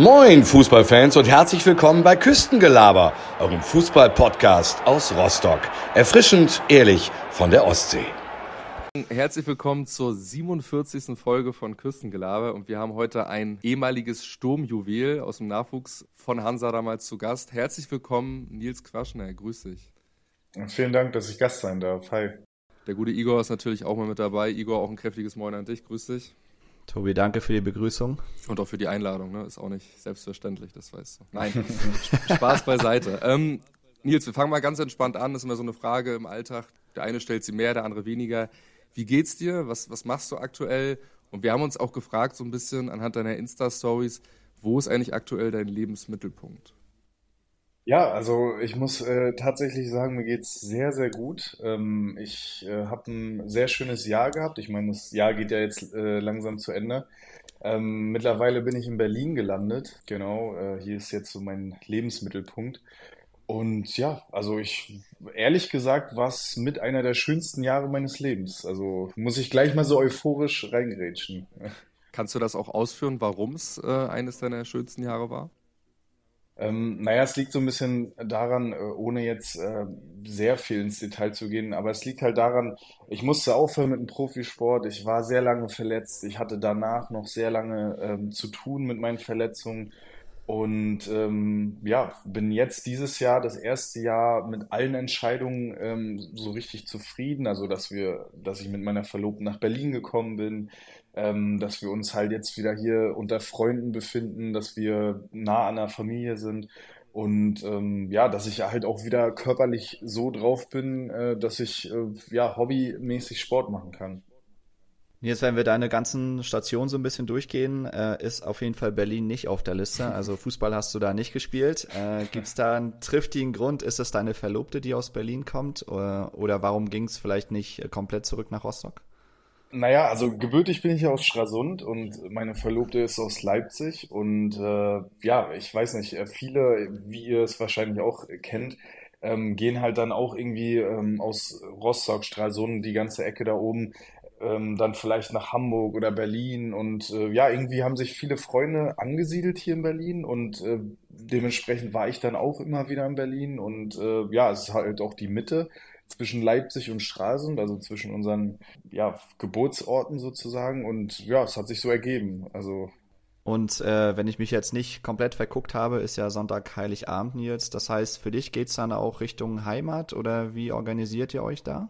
Moin Fußballfans und herzlich willkommen bei Küstengelaber, eurem Fußballpodcast aus Rostock. Erfrischend, ehrlich von der Ostsee. Herzlich willkommen zur 47. Folge von Küstengelaber und wir haben heute ein ehemaliges Sturmjuwel aus dem Nachwuchs von Hansa damals zu Gast. Herzlich willkommen, Nils Quaschner, grüß dich. Vielen Dank, dass ich Gast sein darf. Hi. Der gute Igor ist natürlich auch mal mit dabei. Igor, auch ein kräftiges Moin an dich, grüß dich. Tobi, danke für die Begrüßung. Und auch für die Einladung, ne? Ist auch nicht selbstverständlich, das weißt du. Nein, Spaß beiseite. Ähm, Nils, wir fangen mal ganz entspannt an. Das ist immer so eine Frage im Alltag. Der eine stellt sie mehr, der andere weniger. Wie geht's dir? Was, was machst du aktuell? Und wir haben uns auch gefragt, so ein bisschen anhand deiner Insta-Stories, wo ist eigentlich aktuell dein Lebensmittelpunkt? Ja, also ich muss äh, tatsächlich sagen, mir geht's sehr, sehr gut. Ähm, ich äh, habe ein sehr schönes Jahr gehabt. Ich meine, das Jahr geht ja jetzt äh, langsam zu Ende. Ähm, mittlerweile bin ich in Berlin gelandet. Genau, äh, hier ist jetzt so mein Lebensmittelpunkt. Und ja, also ich, ehrlich gesagt, war es mit einer der schönsten Jahre meines Lebens. Also muss ich gleich mal so euphorisch reingrätschen. Kannst du das auch ausführen, warum es äh, eines deiner schönsten Jahre war? Ähm, naja, es liegt so ein bisschen daran, äh, ohne jetzt äh, sehr viel ins Detail zu gehen, aber es liegt halt daran, ich musste aufhören mit dem Profisport. Ich war sehr lange verletzt. Ich hatte danach noch sehr lange ähm, zu tun mit meinen Verletzungen. Und ähm, ja, bin jetzt dieses Jahr, das erste Jahr, mit allen Entscheidungen ähm, so richtig zufrieden. Also, dass wir, dass ich mit meiner Verlobten nach Berlin gekommen bin, ähm, dass wir uns halt jetzt wieder hier unter Freunden befinden, dass wir nah an der Familie sind und ähm, ja, dass ich halt auch wieder körperlich so drauf bin, äh, dass ich äh, ja hobbymäßig Sport machen kann. Jetzt, wenn wir deine ganzen Stationen so ein bisschen durchgehen, äh, ist auf jeden Fall Berlin nicht auf der Liste. Also Fußball hast du da nicht gespielt. Äh, Gibt es da einen triftigen Grund? Ist es deine Verlobte, die aus Berlin kommt? Oder, oder warum ging es vielleicht nicht komplett zurück nach Rostock? Naja, also gebürtig bin ich ja aus Stralsund und meine Verlobte ist aus Leipzig. Und äh, ja, ich weiß nicht, äh, viele, wie ihr es wahrscheinlich auch kennt, ähm, gehen halt dann auch irgendwie ähm, aus Rostock, Stralsund, die ganze Ecke da oben, ähm, dann vielleicht nach Hamburg oder Berlin. Und äh, ja, irgendwie haben sich viele Freunde angesiedelt hier in Berlin und äh, dementsprechend war ich dann auch immer wieder in Berlin. Und äh, ja, es ist halt auch die Mitte zwischen Leipzig und Stralsund, also zwischen unseren ja, Geburtsorten sozusagen. Und ja, es hat sich so ergeben. Also und äh, wenn ich mich jetzt nicht komplett verguckt habe, ist ja Sonntag Heiligabend, Nils. Das heißt, für dich geht es dann auch Richtung Heimat oder wie organisiert ihr euch da?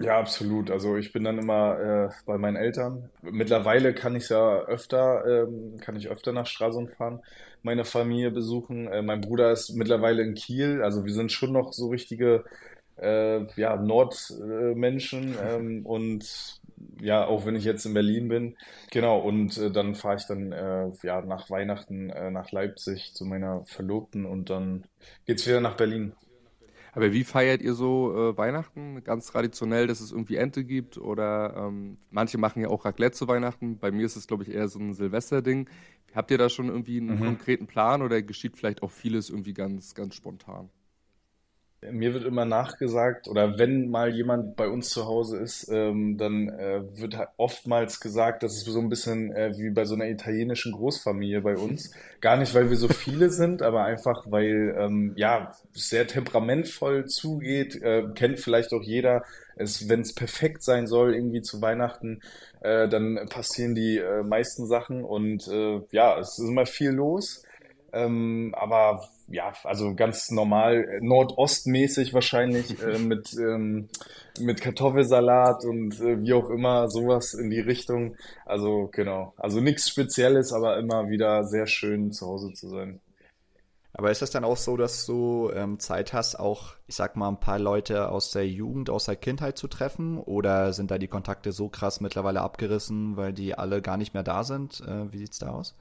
Ja, absolut. Also ich bin dann immer äh, bei meinen Eltern. Mittlerweile kann ich ja öfter, ähm, kann ich öfter nach Stralsund fahren, meine Familie besuchen. Äh, mein Bruder ist mittlerweile in Kiel. Also wir sind schon noch so richtige äh, ja, Nordmenschen ähm, und ja, auch wenn ich jetzt in Berlin bin. Genau, und äh, dann fahre ich dann äh, ja, nach Weihnachten äh, nach Leipzig zu meiner Verlobten und dann geht's wieder nach Berlin. Aber wie feiert ihr so äh, Weihnachten? Ganz traditionell, dass es irgendwie Ente gibt oder ähm, manche machen ja auch Raclette zu Weihnachten. Bei mir ist es, glaube ich, eher so ein Silvesterding. Habt ihr da schon irgendwie einen mhm. konkreten Plan oder geschieht vielleicht auch vieles irgendwie ganz, ganz spontan? Mir wird immer nachgesagt, oder wenn mal jemand bei uns zu Hause ist, ähm, dann äh, wird oftmals gesagt, das ist so ein bisschen äh, wie bei so einer italienischen Großfamilie bei uns. Gar nicht, weil wir so viele sind, aber einfach, weil ähm, ja sehr temperamentvoll zugeht. Äh, kennt vielleicht auch jeder. Es, wenn es perfekt sein soll, irgendwie zu Weihnachten, äh, dann passieren die äh, meisten Sachen und äh, ja, es ist immer viel los. Ähm, aber ja, also ganz normal, äh, nordostmäßig wahrscheinlich, äh, mit, ähm, mit Kartoffelsalat und äh, wie auch immer, sowas in die Richtung. Also genau, also nichts Spezielles, aber immer wieder sehr schön zu Hause zu sein. Aber ist das dann auch so, dass du ähm, Zeit hast, auch, ich sag mal, ein paar Leute aus der Jugend, aus der Kindheit zu treffen? Oder sind da die Kontakte so krass mittlerweile abgerissen, weil die alle gar nicht mehr da sind? Äh, wie sieht's da aus?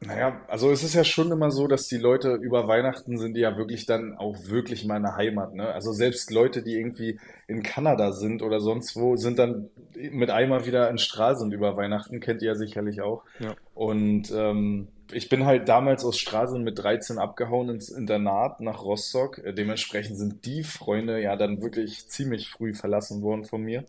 Naja, also es ist ja schon immer so, dass die Leute über Weihnachten sind die ja wirklich dann auch wirklich meine Heimat, ne? Also selbst Leute, die irgendwie in Kanada sind oder sonst wo, sind dann mit einmal wieder in Stralsund über Weihnachten, kennt ihr ja sicherlich auch. Ja. Und ähm, ich bin halt damals aus Stralsund mit 13 abgehauen ins Internat nach Rostock. Dementsprechend sind die Freunde ja dann wirklich ziemlich früh verlassen worden von mir.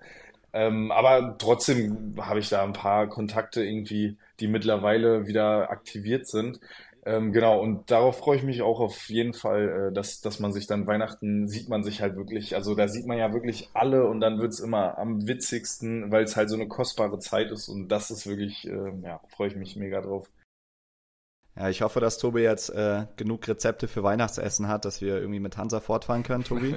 Ähm, aber trotzdem habe ich da ein paar Kontakte irgendwie, die mittlerweile wieder aktiviert sind. Ähm, genau, und darauf freue ich mich auch auf jeden Fall, äh, dass, dass man sich dann Weihnachten sieht man sich halt wirklich, also da sieht man ja wirklich alle und dann wird's immer am witzigsten, weil es halt so eine kostbare Zeit ist und das ist wirklich, äh, ja, freue ich mich mega drauf. Ja, ich hoffe, dass Tobi jetzt äh, genug Rezepte für Weihnachtsessen hat, dass wir irgendwie mit Hansa fortfahren können, Tobi.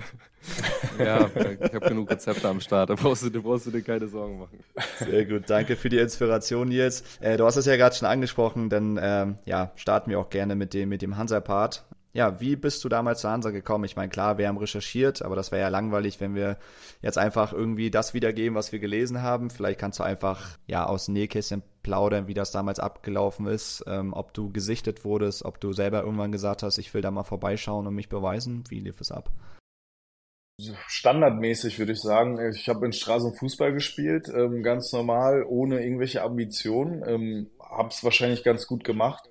ja, ich habe genug Rezepte am Start, da brauchst du, da brauchst du dir keine Sorgen machen. Sehr gut, danke für die Inspiration, Nils. Äh, du hast es ja gerade schon angesprochen, denn ähm, ja, starten wir auch gerne mit dem, mit dem Hansa-Part ja, wie bist du damals zu Hansa gekommen? Ich meine, klar, wir haben recherchiert, aber das wäre ja langweilig, wenn wir jetzt einfach irgendwie das wiedergeben, was wir gelesen haben. Vielleicht kannst du einfach ja aus Nähkästchen plaudern, wie das damals abgelaufen ist, ähm, ob du gesichtet wurdest, ob du selber irgendwann gesagt hast, ich will da mal vorbeischauen und mich beweisen. Wie lief es ab? Standardmäßig würde ich sagen. Ich habe in Straßen Fußball gespielt, ähm, ganz normal, ohne irgendwelche Ambitionen. Ähm, habe es wahrscheinlich ganz gut gemacht.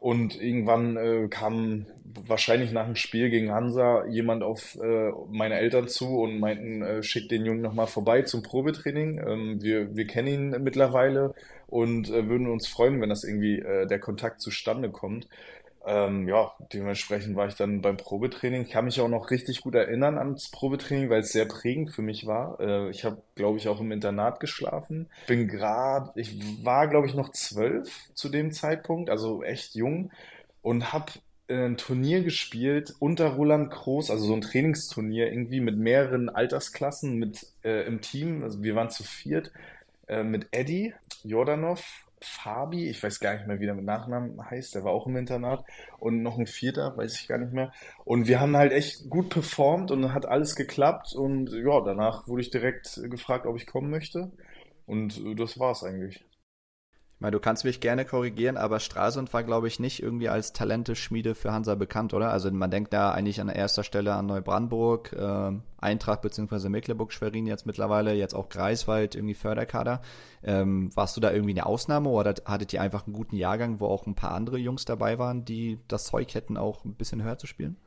Und irgendwann äh, kam wahrscheinlich nach dem Spiel gegen Hansa jemand auf äh, meine Eltern zu und meinten, äh, schickt den Jungen nochmal vorbei zum Probetraining. Ähm, wir, wir kennen ihn mittlerweile und äh, würden uns freuen, wenn das irgendwie äh, der Kontakt zustande kommt. Ähm, ja, dementsprechend war ich dann beim Probetraining. Ich kann mich auch noch richtig gut erinnern ans Probetraining, weil es sehr prägend für mich war. Äh, ich habe, glaube ich, auch im Internat geschlafen. Bin gerade, ich war, glaube ich, noch zwölf zu dem Zeitpunkt, also echt jung und habe ein Turnier gespielt unter Roland Groß, also so ein Trainingsturnier irgendwie mit mehreren Altersklassen mit äh, im Team. Also wir waren zu viert äh, mit Eddie Jordanov, Fabi, ich weiß gar nicht mehr, wie der mit Nachnamen heißt, der war auch im Internat und noch ein Vierter, weiß ich gar nicht mehr. Und wir haben halt echt gut performt und hat alles geklappt und ja, danach wurde ich direkt gefragt, ob ich kommen möchte und das war's eigentlich. Ich meine, du kannst mich gerne korrigieren, aber Stralsund war, glaube ich, nicht irgendwie als Talenteschmiede für Hansa bekannt, oder? Also man denkt da eigentlich an erster Stelle an Neubrandenburg, äh, Eintracht bzw. Mecklenburg-Schwerin jetzt mittlerweile, jetzt auch Greifswald, irgendwie Förderkader. Ähm, warst du da irgendwie eine Ausnahme oder hattet ihr einfach einen guten Jahrgang, wo auch ein paar andere Jungs dabei waren, die das Zeug hätten, auch ein bisschen höher zu spielen?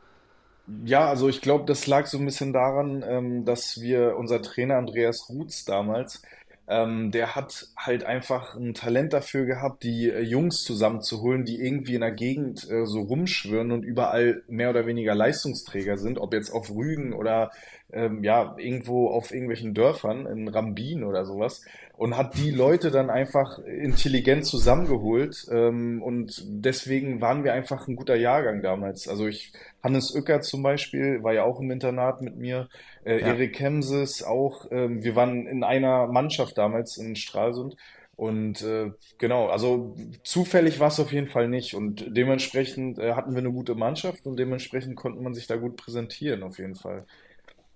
Ja, also ich glaube, das lag so ein bisschen daran, ähm, dass wir, unser Trainer Andreas Rutz damals, ähm, der hat halt einfach ein Talent dafür gehabt, die äh, Jungs zusammenzuholen, die irgendwie in der Gegend äh, so rumschwirren und überall mehr oder weniger Leistungsträger sind, ob jetzt auf Rügen oder ähm, ja, irgendwo auf irgendwelchen Dörfern in Rambin oder sowas und hat die Leute dann einfach intelligent zusammengeholt ähm, und deswegen waren wir einfach ein guter Jahrgang damals. Also ich, Hannes Uecker zum Beispiel war ja auch im Internat mit mir, äh, ja. Erik Kemses auch, ähm, wir waren in einer Mannschaft damals in Stralsund und äh, genau, also zufällig war es auf jeden Fall nicht. Und dementsprechend äh, hatten wir eine gute Mannschaft und dementsprechend konnte man sich da gut präsentieren, auf jeden Fall.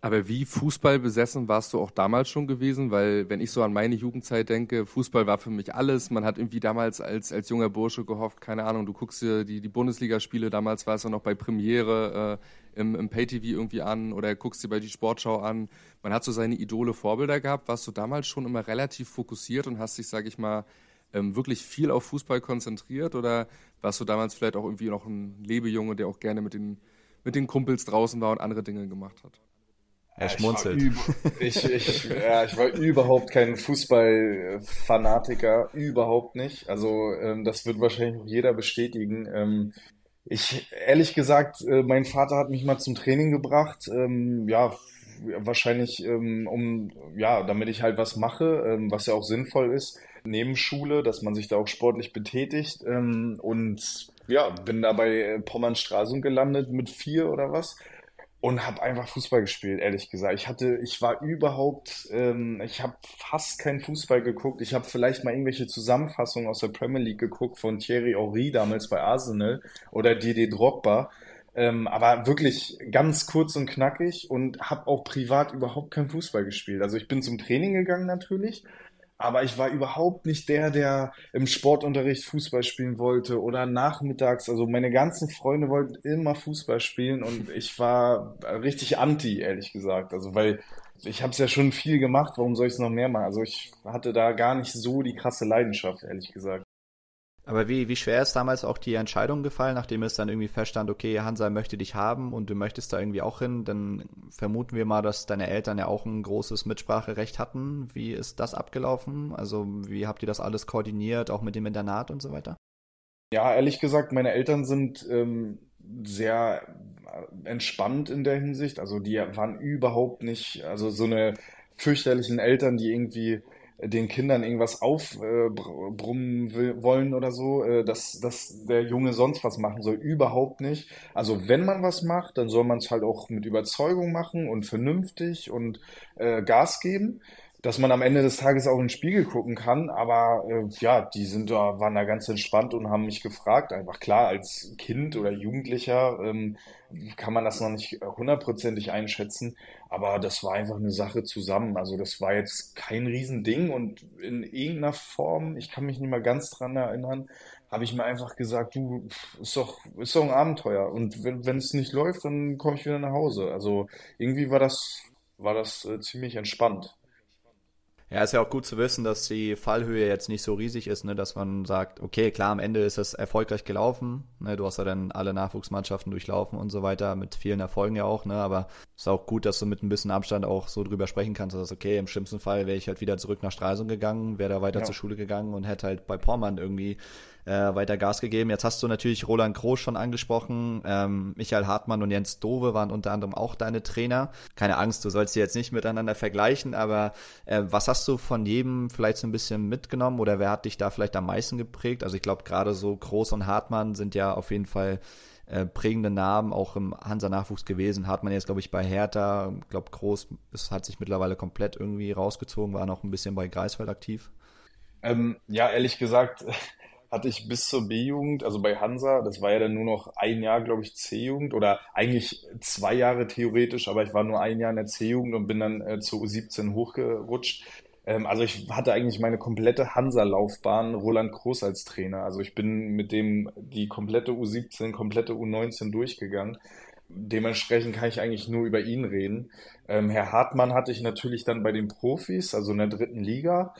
Aber wie Fußball besessen warst du auch damals schon gewesen? Weil, wenn ich so an meine Jugendzeit denke, Fußball war für mich alles. Man hat irgendwie damals als, als junger Bursche gehofft, keine Ahnung, du guckst dir die, die Bundesligaspiele, damals war es ja noch bei Premiere äh, im, im Pay-TV irgendwie an oder guckst dir bei die Sportschau an. Man hat so seine Idole, Vorbilder gehabt. Warst du damals schon immer relativ fokussiert und hast dich, sag ich mal, ähm, wirklich viel auf Fußball konzentriert? Oder warst du damals vielleicht auch irgendwie noch ein Lebejunge, der auch gerne mit den, mit den Kumpels draußen war und andere Dinge gemacht hat? Er schmunzelt. Ich, ich, ja, ich war überhaupt kein Fußballfanatiker, überhaupt nicht. Also ähm, das wird wahrscheinlich auch jeder bestätigen. Ähm, ich, ehrlich gesagt, äh, mein Vater hat mich mal zum Training gebracht. Ähm, ja, wahrscheinlich ähm, um, ja, damit ich halt was mache, ähm, was ja auch sinnvoll ist. Neben Schule, dass man sich da auch sportlich betätigt. Ähm, und ja, bin da bei Pommern Stralsund gelandet mit vier oder was und habe einfach Fußball gespielt, ehrlich gesagt. Ich hatte, ich war überhaupt, ähm, ich habe fast keinen Fußball geguckt. Ich habe vielleicht mal irgendwelche Zusammenfassungen aus der Premier League geguckt von Thierry Henry damals bei Arsenal oder Didier Drogba. Ähm, aber wirklich ganz kurz und knackig und habe auch privat überhaupt keinen Fußball gespielt. Also ich bin zum Training gegangen natürlich, aber ich war überhaupt nicht der, der im Sportunterricht Fußball spielen wollte oder nachmittags. Also meine ganzen Freunde wollten immer Fußball spielen und ich war richtig anti, ehrlich gesagt. Also weil ich habe es ja schon viel gemacht, warum soll ich es noch mehr machen? Also ich hatte da gar nicht so die krasse Leidenschaft, ehrlich gesagt. Aber wie, wie schwer ist damals auch die Entscheidung gefallen, nachdem es dann irgendwie feststand, okay, Hansa möchte dich haben und du möchtest da irgendwie auch hin, dann vermuten wir mal, dass deine Eltern ja auch ein großes Mitspracherecht hatten. Wie ist das abgelaufen? Also wie habt ihr das alles koordiniert, auch mit dem Internat und so weiter? Ja, ehrlich gesagt, meine Eltern sind ähm, sehr entspannt in der Hinsicht. Also die waren überhaupt nicht, also so eine fürchterlichen Eltern, die irgendwie den Kindern irgendwas aufbrummen äh, wollen oder so, äh, dass, dass der Junge sonst was machen soll. Überhaupt nicht. Also wenn man was macht, dann soll man es halt auch mit Überzeugung machen und vernünftig und äh, Gas geben dass man am Ende des Tages auch in den Spiegel gucken kann. Aber äh, ja, die sind da, waren da ganz entspannt und haben mich gefragt. Einfach klar, als Kind oder Jugendlicher ähm, kann man das noch nicht hundertprozentig einschätzen. Aber das war einfach eine Sache zusammen. Also das war jetzt kein Riesending und in irgendeiner Form, ich kann mich nicht mal ganz dran erinnern, habe ich mir einfach gesagt, du, ist doch, ist doch ein Abenteuer. Und wenn es nicht läuft, dann komme ich wieder nach Hause. Also irgendwie war das, war das äh, ziemlich entspannt. Ja, ist ja auch gut zu wissen, dass die Fallhöhe jetzt nicht so riesig ist, ne, dass man sagt, okay, klar, am Ende ist es erfolgreich gelaufen. Ne, du hast ja dann alle Nachwuchsmannschaften durchlaufen und so weiter, mit vielen Erfolgen ja auch, ne, aber ist auch gut, dass du mit ein bisschen Abstand auch so drüber sprechen kannst, dass okay, im schlimmsten Fall wäre ich halt wieder zurück nach Stralsund gegangen, wäre da weiter ja. zur Schule gegangen und hätte halt bei Pormann irgendwie äh, weiter Gas gegeben. Jetzt hast du natürlich Roland Groß schon angesprochen. Ähm, Michael Hartmann und Jens Dove waren unter anderem auch deine Trainer. Keine Angst, du sollst sie jetzt nicht miteinander vergleichen, aber äh, was hast du von jedem vielleicht so ein bisschen mitgenommen oder wer hat dich da vielleicht am meisten geprägt? Also ich glaube, gerade so Groß und Hartmann sind ja auf jeden Fall äh, prägende Namen auch im Hansa-Nachwuchs gewesen. Hartmann jetzt, glaube ich, bei Hertha. Ich glaube, Groß ist, hat sich mittlerweile komplett irgendwie rausgezogen, war noch ein bisschen bei Greifswald aktiv. Ähm, ja, ehrlich gesagt, hatte ich bis zur B-Jugend, also bei Hansa, das war ja dann nur noch ein Jahr, glaube ich, C-Jugend oder eigentlich zwei Jahre theoretisch, aber ich war nur ein Jahr in der C-Jugend und bin dann äh, zu U17 hochgerutscht. Ähm, also ich hatte eigentlich meine komplette Hansa-Laufbahn Roland Groß als Trainer. Also ich bin mit dem die komplette U17, komplette U19 durchgegangen. Dementsprechend kann ich eigentlich nur über ihn reden. Ähm, Herr Hartmann hatte ich natürlich dann bei den Profis, also in der dritten Liga.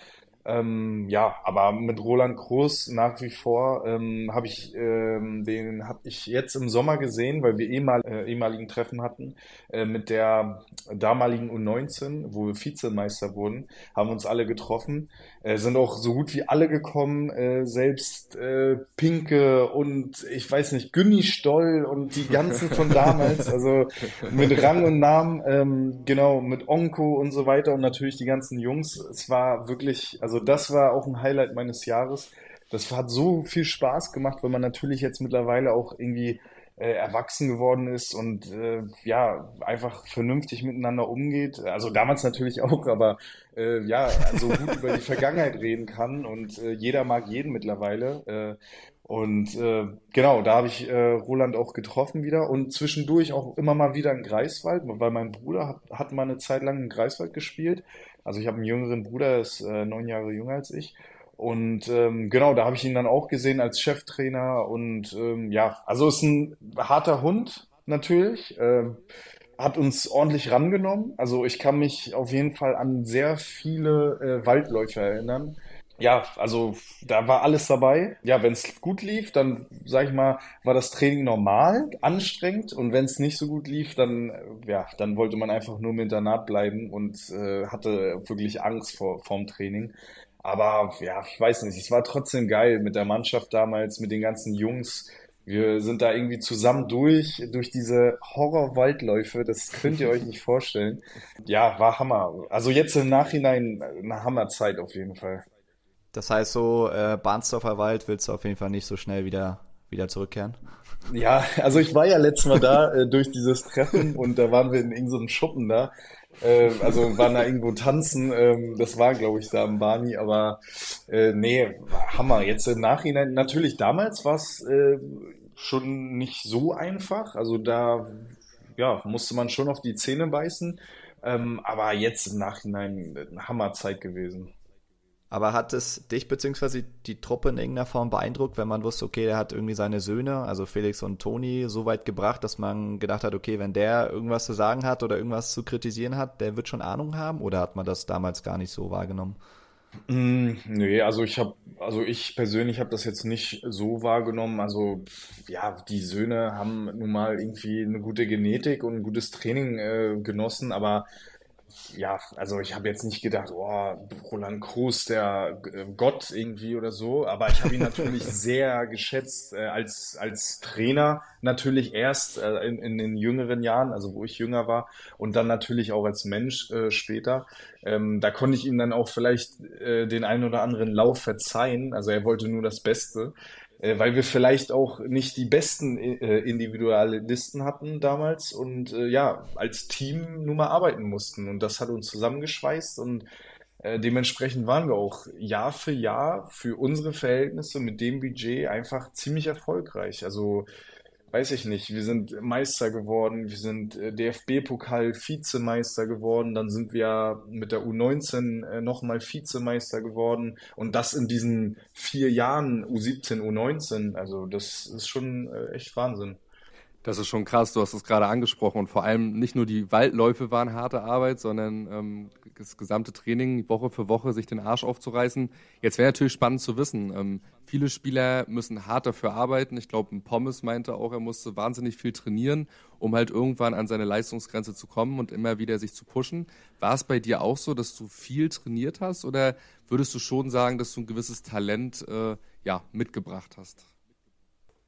Ähm, ja, aber mit Roland Groß nach wie vor ähm, habe ich ähm, den habe ich jetzt im Sommer gesehen, weil wir ehemal, äh, ehemaligen Treffen hatten äh, mit der damaligen U19, wo wir Vizemeister wurden, haben uns alle getroffen, äh, sind auch so gut wie alle gekommen, äh, selbst äh, Pinke und ich weiß nicht Günni Stoll und die ganzen von damals, also mit Rang und Namen, ähm, genau mit Onko und so weiter und natürlich die ganzen Jungs. Es war wirklich, also also das war auch ein Highlight meines Jahres. Das hat so viel Spaß gemacht, weil man natürlich jetzt mittlerweile auch irgendwie äh, erwachsen geworden ist und äh, ja, einfach vernünftig miteinander umgeht. Also damals natürlich auch, aber äh, ja, so gut über die Vergangenheit reden kann und äh, jeder mag jeden mittlerweile. Äh, und äh, genau, da habe ich äh, Roland auch getroffen wieder und zwischendurch auch immer mal wieder in Greifswald, weil mein Bruder hat, hat mal eine Zeit lang in Greifswald gespielt also ich habe einen jüngeren Bruder, der ist äh, neun Jahre jünger als ich. Und ähm, genau, da habe ich ihn dann auch gesehen als Cheftrainer. Und ähm, ja, also ist ein harter Hund natürlich. Ähm, hat uns ordentlich rangenommen. Also ich kann mich auf jeden Fall an sehr viele äh, Waldläufe erinnern ja, also da war alles dabei. Ja, wenn es gut lief, dann sag ich mal, war das Training normal, anstrengend und wenn es nicht so gut lief, dann ja, dann wollte man einfach nur im Internat bleiben und äh, hatte wirklich Angst vor vorm Training. Aber ja, ich weiß nicht, es war trotzdem geil mit der Mannschaft damals, mit den ganzen Jungs. Wir sind da irgendwie zusammen durch, durch diese Horror-Waldläufe, das könnt ihr euch nicht vorstellen. Ja, war Hammer. Also jetzt im Nachhinein eine Hammerzeit auf jeden Fall. Das heißt, so äh, Bahnsdorfer Wald willst du auf jeden Fall nicht so schnell wieder, wieder zurückkehren? Ja, also ich war ja letztes Mal da äh, durch dieses Treffen und da waren wir in irgendeinem Schuppen da. Äh, also waren da irgendwo tanzen. Ähm, das war, glaube ich, da am Bani, aber äh, nee, Hammer. Jetzt im Nachhinein, natürlich damals war es äh, schon nicht so einfach. Also da ja, musste man schon auf die Zähne beißen. Ähm, aber jetzt im Nachhinein eine Hammerzeit gewesen. Aber hat es dich bzw. die Truppe in irgendeiner Form beeindruckt, wenn man wusste, okay, der hat irgendwie seine Söhne, also Felix und Toni, so weit gebracht, dass man gedacht hat, okay, wenn der irgendwas zu sagen hat oder irgendwas zu kritisieren hat, der wird schon Ahnung haben? Oder hat man das damals gar nicht so wahrgenommen? Mm, nee, also ich habe, also ich persönlich habe das jetzt nicht so wahrgenommen. Also ja, die Söhne haben nun mal irgendwie eine gute Genetik und ein gutes Training äh, genossen, aber ja, also ich habe jetzt nicht gedacht, oh, Roland Kroos, der äh, Gott irgendwie oder so, aber ich habe ihn natürlich sehr geschätzt äh, als, als Trainer, natürlich erst äh, in, in den jüngeren Jahren, also wo ich jünger war, und dann natürlich auch als Mensch äh, später. Ähm, da konnte ich ihm dann auch vielleicht äh, den einen oder anderen Lauf verzeihen, also er wollte nur das Beste weil wir vielleicht auch nicht die besten äh, Individualisten hatten damals und äh, ja, als Team nun mal arbeiten mussten. Und das hat uns zusammengeschweißt und äh, dementsprechend waren wir auch Jahr für Jahr für unsere Verhältnisse mit dem Budget einfach ziemlich erfolgreich. Also weiß ich nicht, wir sind Meister geworden, wir sind äh, DFB-Pokal Vizemeister geworden, dann sind wir mit der U19 äh, nochmal Vizemeister geworden und das in diesen vier Jahren U17, U19, also das ist schon äh, echt Wahnsinn. Das ist schon krass, du hast es gerade angesprochen und vor allem nicht nur die Waldläufe waren harte Arbeit, sondern ähm, das gesamte Training Woche für Woche sich den Arsch aufzureißen. Jetzt wäre natürlich spannend zu wissen, ähm, viele Spieler müssen hart dafür arbeiten. Ich glaube, Pommes meinte auch, er musste wahnsinnig viel trainieren, um halt irgendwann an seine Leistungsgrenze zu kommen und immer wieder sich zu pushen. War es bei dir auch so, dass du viel trainiert hast oder würdest du schon sagen, dass du ein gewisses Talent äh, ja, mitgebracht hast?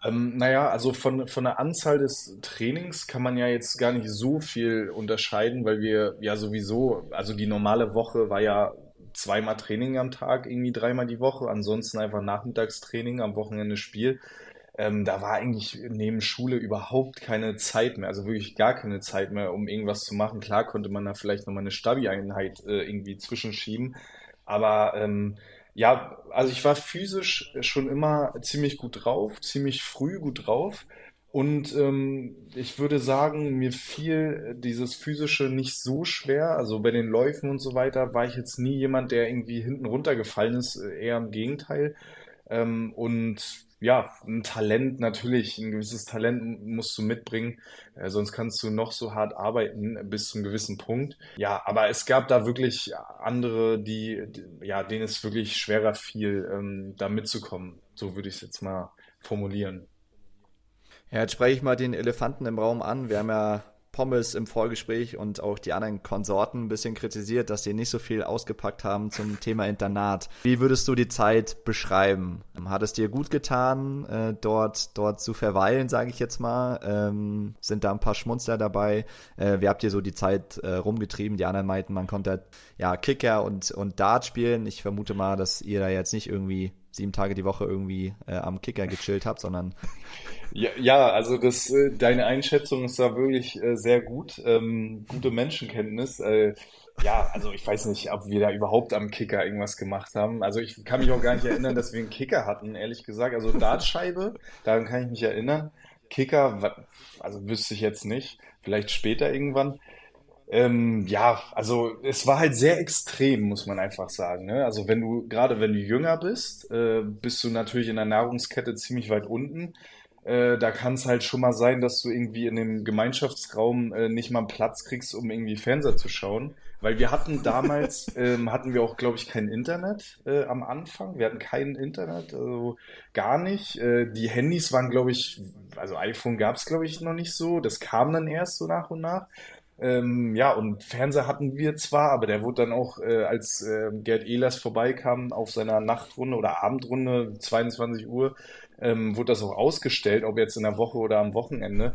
Ähm, naja, also von, von der Anzahl des Trainings kann man ja jetzt gar nicht so viel unterscheiden, weil wir ja sowieso, also die normale Woche war ja zweimal Training am Tag, irgendwie dreimal die Woche, ansonsten einfach Nachmittagstraining, am Wochenende Spiel. Ähm, da war eigentlich neben Schule überhaupt keine Zeit mehr, also wirklich gar keine Zeit mehr, um irgendwas zu machen. Klar konnte man da vielleicht nochmal eine Stabi-Einheit äh, irgendwie zwischenschieben, aber ähm, ja, also ich war physisch schon immer ziemlich gut drauf, ziemlich früh gut drauf. Und ähm, ich würde sagen, mir fiel dieses physische nicht so schwer. Also bei den Läufen und so weiter war ich jetzt nie jemand, der irgendwie hinten runtergefallen ist, eher im Gegenteil. Ähm, und ja, ein Talent natürlich, ein gewisses Talent musst du mitbringen, äh, sonst kannst du noch so hart arbeiten bis zum gewissen Punkt. Ja, aber es gab da wirklich andere, die, ja, denen es wirklich schwerer fiel, ähm, da mitzukommen. So würde ich es jetzt mal formulieren. Ja, jetzt spreche ich mal den Elefanten im Raum an. Wir haben ja Pommes im Vorgespräch und auch die anderen Konsorten ein bisschen kritisiert, dass sie nicht so viel ausgepackt haben zum Thema Internat. Wie würdest du die Zeit beschreiben? Hat es dir gut getan, äh, dort, dort zu verweilen, sage ich jetzt mal? Ähm, sind da ein paar Schmunzler dabei? Äh, wie habt ihr so die Zeit äh, rumgetrieben? Die anderen meinten, man konnte ja Kicker und, und Dart spielen. Ich vermute mal, dass ihr da jetzt nicht irgendwie sieben Tage die Woche irgendwie äh, am Kicker gechillt habt, sondern ja, ja, also das, äh, deine Einschätzung ist da wirklich äh, sehr gut. Ähm, gute Menschenkenntnis. Äh, ja, also ich weiß nicht, ob wir da überhaupt am Kicker irgendwas gemacht haben. Also ich kann mich auch gar nicht erinnern, dass wir einen Kicker hatten, ehrlich gesagt. Also Dartscheibe, daran kann ich mich erinnern. Kicker, also wüsste ich jetzt nicht. Vielleicht später irgendwann. Ähm, ja, also es war halt sehr extrem, muss man einfach sagen. Ne? Also wenn du, gerade wenn du jünger bist, äh, bist du natürlich in der Nahrungskette ziemlich weit unten. Äh, da kann es halt schon mal sein, dass du irgendwie in dem Gemeinschaftsraum äh, nicht mal einen Platz kriegst, um irgendwie Fernseher zu schauen. Weil wir hatten damals, ähm, hatten wir auch, glaube ich, kein Internet äh, am Anfang. Wir hatten kein Internet, also gar nicht. Äh, die Handys waren, glaube ich, also iPhone gab es, glaube ich, noch nicht so. Das kam dann erst so nach und nach. Ähm, ja, und Fernseher hatten wir zwar, aber der wurde dann auch, äh, als äh, Gerd Ehlers vorbeikam auf seiner Nachtrunde oder Abendrunde, 22 Uhr, ähm, wurde das auch ausgestellt, ob jetzt in der Woche oder am Wochenende.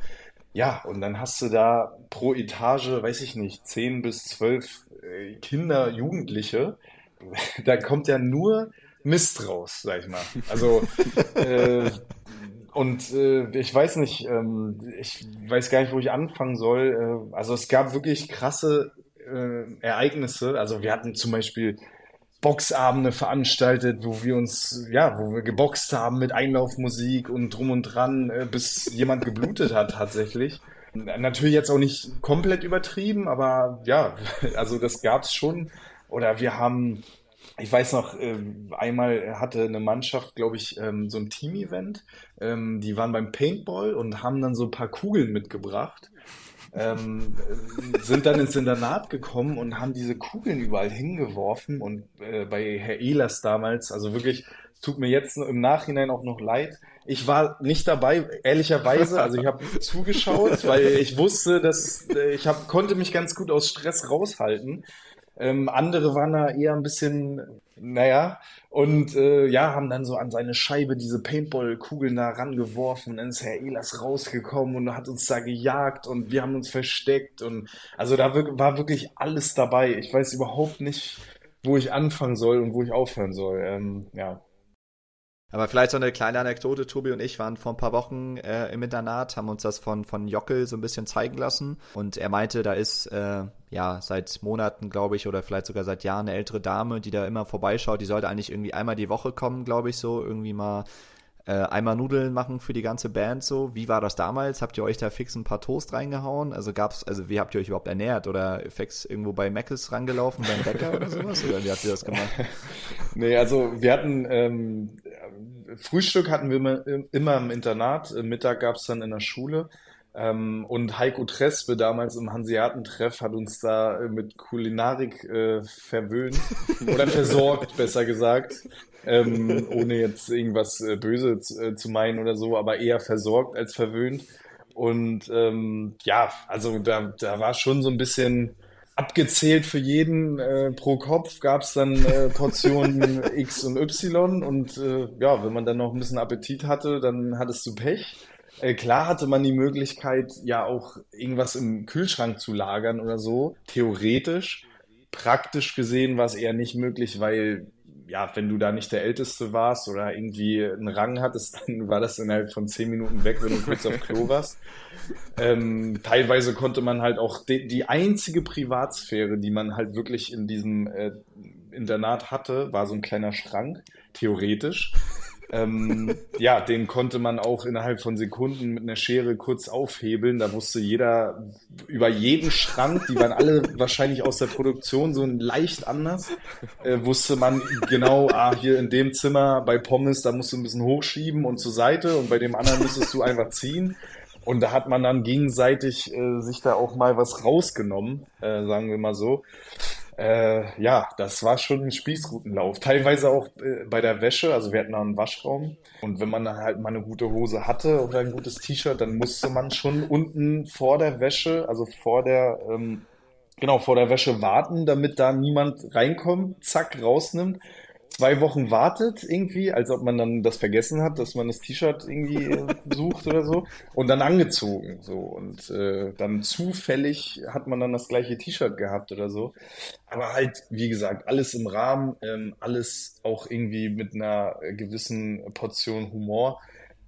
Ja, und dann hast du da pro Etage, weiß ich nicht, zehn bis zwölf äh, Kinder, Jugendliche. Da kommt ja nur Mist raus, sag ich mal. Also, äh, und äh, ich weiß nicht, ähm, ich weiß gar nicht, wo ich anfangen soll. Äh, also es gab wirklich krasse äh, Ereignisse. Also wir hatten zum Beispiel Boxabende veranstaltet, wo wir uns, ja, wo wir geboxt haben mit Einlaufmusik und drum und dran, äh, bis jemand geblutet hat tatsächlich. Natürlich jetzt auch nicht komplett übertrieben, aber ja, also das gab's schon. Oder wir haben, ich weiß noch, äh, einmal hatte eine Mannschaft, glaube ich, ähm, so ein Team-Event. Ähm, die waren beim Paintball und haben dann so ein paar Kugeln mitgebracht ähm, sind dann ins Internat gekommen und haben diese Kugeln überall hingeworfen und äh, bei Herr Ehlers damals, also wirklich tut mir jetzt im Nachhinein auch noch leid. Ich war nicht dabei, ehrlicherweise. Also ich habe zugeschaut, weil ich wusste, dass äh, ich hab, konnte mich ganz gut aus Stress raushalten. Ähm, andere waren da eher ein bisschen, naja, und äh, ja, haben dann so an seine Scheibe diese Paintball-Kugeln da rangeworfen. Dann ist Herr Elas rausgekommen und hat uns da gejagt und wir haben uns versteckt. Und also da war wirklich alles dabei. Ich weiß überhaupt nicht, wo ich anfangen soll und wo ich aufhören soll. Ähm, ja. Aber vielleicht so eine kleine Anekdote. Tobi und ich waren vor ein paar Wochen äh, im Internat, haben uns das von, von Jockel so ein bisschen zeigen lassen. Und er meinte, da ist äh, ja seit Monaten, glaube ich, oder vielleicht sogar seit Jahren eine ältere Dame, die da immer vorbeischaut. Die sollte eigentlich irgendwie einmal die Woche kommen, glaube ich, so irgendwie mal äh, einmal Nudeln machen für die ganze Band so. Wie war das damals? Habt ihr euch da fix ein paar Toast reingehauen? Also gab's, also wie habt ihr euch überhaupt ernährt? Oder fix irgendwo bei Meckes rangelaufen beim Bäcker oder sowas? Oder wie habt ihr das gemacht? nee, also wir hatten ähm, Frühstück hatten wir immer, immer im Internat, Mittag gab's dann in der Schule. Ähm, und Heiko Trespe damals im Hanseatentreff hat uns da äh, mit Kulinarik äh, verwöhnt oder versorgt, besser gesagt ähm, ohne jetzt irgendwas äh, böse äh, zu meinen oder so, aber eher versorgt als verwöhnt. Und ähm, ja, also da, da war schon so ein bisschen abgezählt für jeden äh, pro Kopf gab es dann äh, Portionen X und Y und äh, ja, wenn man dann noch ein bisschen Appetit hatte, dann hattest du Pech. Äh, klar hatte man die Möglichkeit, ja auch irgendwas im Kühlschrank zu lagern oder so, theoretisch. Praktisch gesehen war es eher nicht möglich, weil ja, wenn du da nicht der Älteste warst oder irgendwie einen Rang hattest, dann war das innerhalb von zehn Minuten weg, wenn du kurz auf Klo warst. Ähm, teilweise konnte man halt auch die, die, einzige Privatsphäre, die man halt wirklich in diesem äh, Internat hatte, war so ein kleiner Schrank, theoretisch. Ähm, ja, den konnte man auch innerhalb von Sekunden mit einer Schere kurz aufhebeln. Da wusste jeder über jeden Schrank, die waren alle wahrscheinlich aus der Produktion so leicht anders, äh, wusste man genau, ah, hier in dem Zimmer bei Pommes, da musst du ein bisschen hochschieben und zur Seite und bei dem anderen müsstest du einfach ziehen. Und da hat man dann gegenseitig äh, sich da auch mal was rausgenommen, äh, sagen wir mal so. Äh, ja, das war schon ein Spießrutenlauf. Teilweise auch äh, bei der Wäsche, also wir hatten da einen Waschraum. Und wenn man dann halt mal eine gute Hose hatte oder ein gutes T-Shirt, dann musste man schon unten vor der Wäsche, also vor der, ähm, genau, vor der Wäsche warten, damit da niemand reinkommt, zack, rausnimmt zwei Wochen wartet irgendwie, als ob man dann das vergessen hat, dass man das T-Shirt irgendwie sucht oder so und dann angezogen so und äh, dann zufällig hat man dann das gleiche T-Shirt gehabt oder so. Aber halt, wie gesagt, alles im Rahmen, ähm, alles auch irgendwie mit einer gewissen Portion Humor.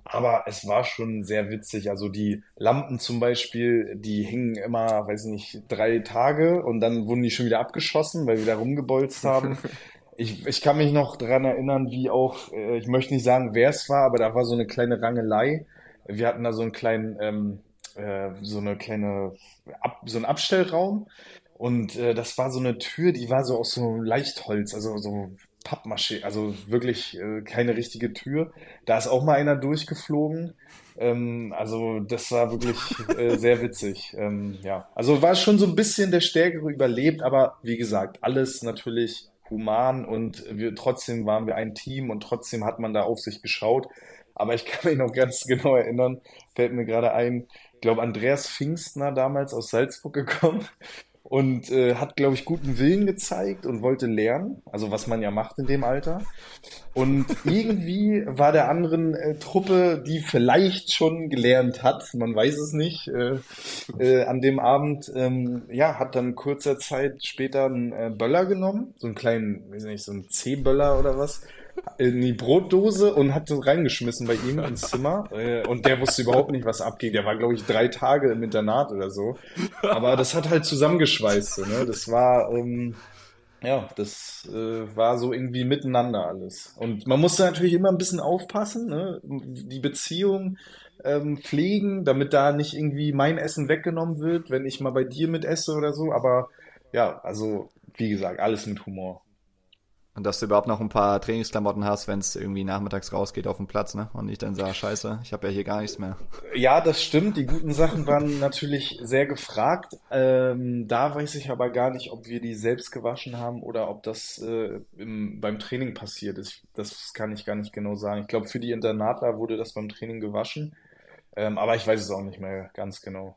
Aber es war schon sehr witzig. Also die Lampen zum Beispiel, die hingen immer, weiß nicht, drei Tage und dann wurden die schon wieder abgeschossen, weil wir da rumgebolzt haben. Ich, ich kann mich noch daran erinnern, wie auch, äh, ich möchte nicht sagen, wer es war, aber da war so eine kleine Rangelei. Wir hatten da so einen kleinen, ähm, äh, so eine kleine, Ab, so einen Abstellraum. Und äh, das war so eine Tür, die war so aus so Leichtholz, also so Pappmaché, also wirklich äh, keine richtige Tür. Da ist auch mal einer durchgeflogen. Ähm, also das war wirklich äh, sehr witzig. Ähm, ja, also war schon so ein bisschen der Stärkere überlebt, aber wie gesagt, alles natürlich human und wir, trotzdem waren wir ein Team und trotzdem hat man da auf sich geschaut. Aber ich kann mich noch ganz genau erinnern, fällt mir gerade ein, ich glaube, Andreas Pfingstner damals aus Salzburg gekommen und äh, hat, glaube ich, guten Willen gezeigt und wollte lernen, also was man ja macht in dem Alter. Und irgendwie war der anderen äh, Truppe, die vielleicht schon gelernt hat, man weiß es nicht, äh, äh, an dem Abend, ähm, ja, hat dann kurzer Zeit später einen äh, Böller genommen, so einen kleinen, weiß nicht, so einen C-Böller oder was, in die Brotdose und hat das reingeschmissen bei ihm ins Zimmer. Äh, und der wusste überhaupt nicht, was abgeht. Der war, glaube ich, drei Tage im Internat oder so. Aber das hat halt zusammengeschweißt. Ne? Das war, ähm, ja, das äh, war so irgendwie miteinander alles. Und man musste natürlich immer ein bisschen aufpassen, ne? die Beziehung ähm, pflegen, damit da nicht irgendwie mein Essen weggenommen wird, wenn ich mal bei dir mit esse oder so. Aber ja, also wie gesagt, alles mit Humor. Und dass du überhaupt noch ein paar Trainingsklamotten hast, wenn es irgendwie nachmittags rausgeht auf dem Platz, ne? Und ich dann sage, scheiße, ich habe ja hier gar nichts mehr. Ja, das stimmt. Die guten Sachen waren natürlich sehr gefragt. Ähm, da weiß ich aber gar nicht, ob wir die selbst gewaschen haben oder ob das äh, im, beim Training passiert ist. Das kann ich gar nicht genau sagen. Ich glaube, für die Internatler wurde das beim Training gewaschen. Ähm, aber ich weiß es auch nicht mehr ganz genau.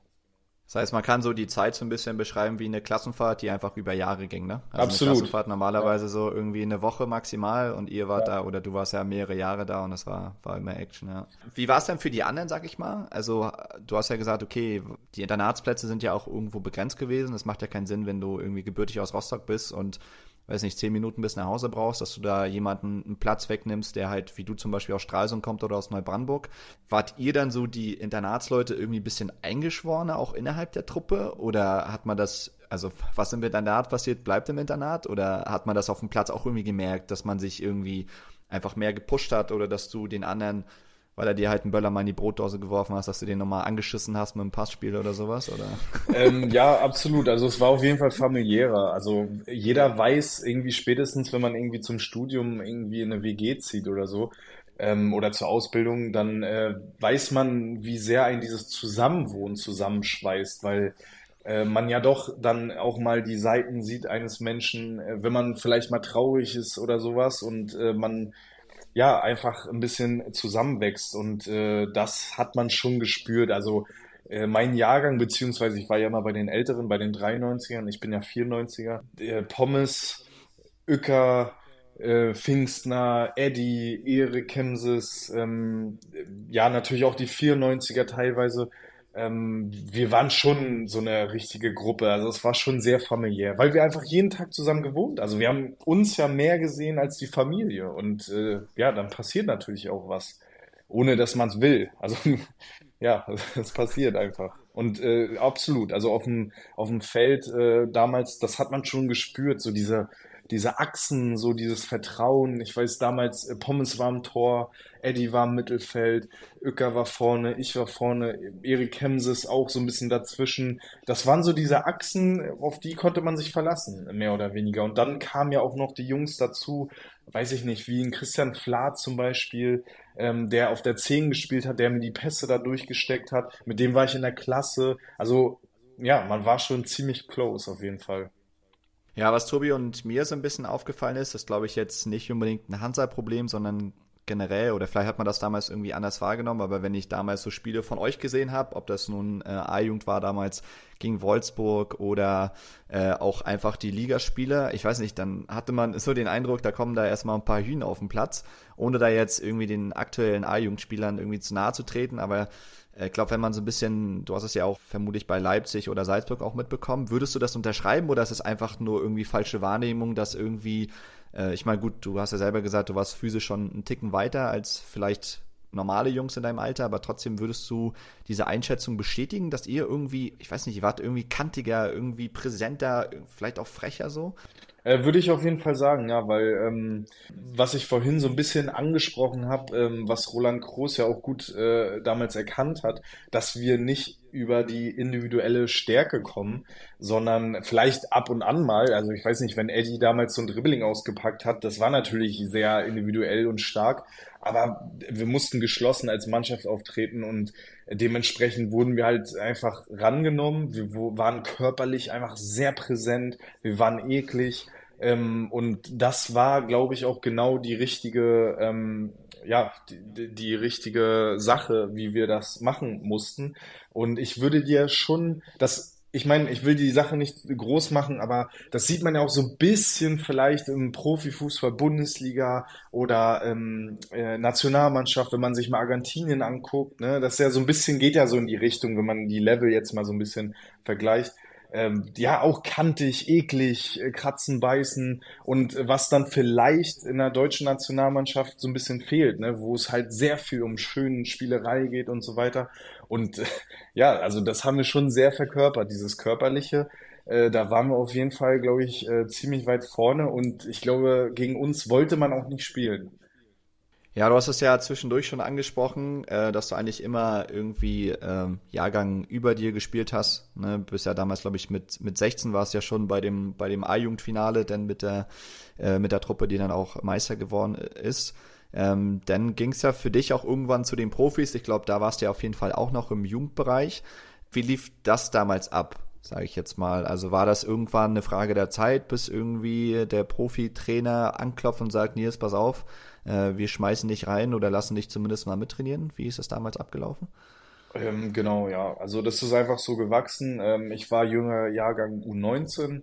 Das heißt, man kann so die Zeit so ein bisschen beschreiben wie eine Klassenfahrt, die einfach über Jahre ging, ne? Also Absolut. Eine Klassenfahrt normalerweise ja. so irgendwie eine Woche maximal und ihr wart ja. da oder du warst ja mehrere Jahre da und das war, war immer Action, ja. Wie war es denn für die anderen, sag ich mal? Also du hast ja gesagt, okay, die Internatsplätze sind ja auch irgendwo begrenzt gewesen. Das macht ja keinen Sinn, wenn du irgendwie gebürtig aus Rostock bist und weiß nicht, zehn Minuten bis nach Hause brauchst, dass du da jemanden einen Platz wegnimmst, der halt, wie du zum Beispiel aus Stralsund kommt oder aus Neubrandenburg. Wart ihr dann so die Internatsleute irgendwie ein bisschen eingeschworene, auch innerhalb der Truppe? Oder hat man das, also was im Internat passiert, bleibt im Internat? Oder hat man das auf dem Platz auch irgendwie gemerkt, dass man sich irgendwie einfach mehr gepusht hat oder dass du den anderen weil er dir halt einen Böller mal in die Brotdose geworfen hast, dass du den nochmal angeschissen hast mit einem Passspiel oder sowas, oder? Ähm, ja, absolut. Also es war auf jeden Fall familiärer. Also jeder weiß irgendwie spätestens, wenn man irgendwie zum Studium irgendwie in eine WG zieht oder so, ähm, oder zur Ausbildung, dann äh, weiß man, wie sehr ein dieses Zusammenwohnen zusammenschweißt, weil äh, man ja doch dann auch mal die Seiten sieht eines Menschen, äh, wenn man vielleicht mal traurig ist oder sowas und äh, man ja, einfach ein bisschen zusammenwächst. Und äh, das hat man schon gespürt. Also äh, mein Jahrgang, beziehungsweise ich war ja mal bei den Älteren, bei den 93ern, ich bin ja 94er. Äh, Pommes, Uecker, äh, Pfingstner, Eddie, Erik Kemses, ähm, ja, natürlich auch die 94er teilweise ähm, wir waren schon so eine richtige Gruppe. Also es war schon sehr familiär, weil wir einfach jeden Tag zusammen gewohnt. Also wir haben uns ja mehr gesehen als die Familie. Und äh, ja, dann passiert natürlich auch was, ohne dass man es will. Also ja, es passiert einfach. Und äh, absolut, also auf dem, auf dem Feld äh, damals, das hat man schon gespürt, so diese, diese Achsen, so dieses Vertrauen. Ich weiß damals, äh, Pommes war im Tor, Eddie war im Mittelfeld, Uecker war vorne, ich war vorne, Erik Hemses auch so ein bisschen dazwischen. Das waren so diese Achsen, auf die konnte man sich verlassen, mehr oder weniger. Und dann kamen ja auch noch die Jungs dazu, weiß ich nicht, wie ein Christian Flath zum Beispiel, ähm, der auf der 10 gespielt hat, der mir die Pässe da durchgesteckt hat. Mit dem war ich in der Klasse. Also ja, man war schon ziemlich close auf jeden Fall. Ja, was Tobi und mir so ein bisschen aufgefallen ist, ist, glaube ich, jetzt nicht unbedingt ein Hansa-Problem, sondern generell, oder vielleicht hat man das damals irgendwie anders wahrgenommen, aber wenn ich damals so Spiele von euch gesehen habe, ob das nun äh, A-Jugend war damals gegen Wolfsburg oder äh, auch einfach die Ligaspiele, ich weiß nicht, dann hatte man so den Eindruck, da kommen da erstmal ein paar Hühner auf den Platz, ohne da jetzt irgendwie den aktuellen A-Jugendspielern irgendwie zu nahe zu treten, aber ich glaube, wenn man so ein bisschen, du hast es ja auch vermutlich bei Leipzig oder Salzburg auch mitbekommen, würdest du das unterschreiben oder ist es einfach nur irgendwie falsche Wahrnehmung, dass irgendwie, äh, ich meine, gut, du hast ja selber gesagt, du warst physisch schon einen Ticken weiter als vielleicht normale Jungs in deinem Alter, aber trotzdem würdest du diese Einschätzung bestätigen, dass ihr irgendwie, ich weiß nicht, ihr wart irgendwie kantiger, irgendwie präsenter, vielleicht auch frecher so? Äh, würde ich auf jeden Fall sagen, ja, weil ähm, was ich vorhin so ein bisschen angesprochen habe, ähm, was Roland Groß ja auch gut äh, damals erkannt hat, dass wir nicht über die individuelle Stärke kommen, sondern vielleicht ab und an mal, also ich weiß nicht, wenn Eddie damals so ein Dribbling ausgepackt hat, das war natürlich sehr individuell und stark, aber wir mussten geschlossen als Mannschaft auftreten und dementsprechend wurden wir halt einfach rangenommen, wir waren körperlich einfach sehr präsent, wir waren eklig, ähm, und das war, glaube ich, auch genau die richtige, ähm, ja, die, die richtige Sache, wie wir das machen mussten. Und ich würde dir schon, das ich meine, ich will die Sache nicht groß machen, aber das sieht man ja auch so ein bisschen vielleicht im Profifußball, Bundesliga oder ähm, äh, Nationalmannschaft, wenn man sich mal Argentinien anguckt. Ne? Das ist ja so ein bisschen, geht ja so in die Richtung, wenn man die Level jetzt mal so ein bisschen vergleicht ähm, ja auch kantig, eklig, äh, kratzen, beißen und äh, was dann vielleicht in der deutschen Nationalmannschaft so ein bisschen fehlt, ne, wo es halt sehr viel um schönen Spielerei geht und so weiter. Und äh, ja, also das haben wir schon sehr verkörpert, dieses körperliche. Äh, da waren wir auf jeden Fall, glaube ich, äh, ziemlich weit vorne und ich glaube, gegen uns wollte man auch nicht spielen. Ja, du hast es ja zwischendurch schon angesprochen, äh, dass du eigentlich immer irgendwie ähm, Jahrgang über dir gespielt hast. Ne? Bist ja damals, glaube ich, mit, mit 16 war es ja schon bei dem, bei dem A-Jugendfinale, denn mit der, äh, mit der Truppe, die dann auch Meister geworden ist. Ähm, dann ging es ja für dich auch irgendwann zu den Profis. Ich glaube, da warst du ja auf jeden Fall auch noch im Jugendbereich. Wie lief das damals ab? Sage ich jetzt mal. Also war das irgendwann eine Frage der Zeit, bis irgendwie der Profitrainer anklopft und sagt, Nils, pass auf, äh, wir schmeißen dich rein oder lassen dich zumindest mal mittrainieren. Wie ist das damals abgelaufen? Ähm, genau, ja. Also das ist einfach so gewachsen. Ähm, ich war jünger Jahrgang U19,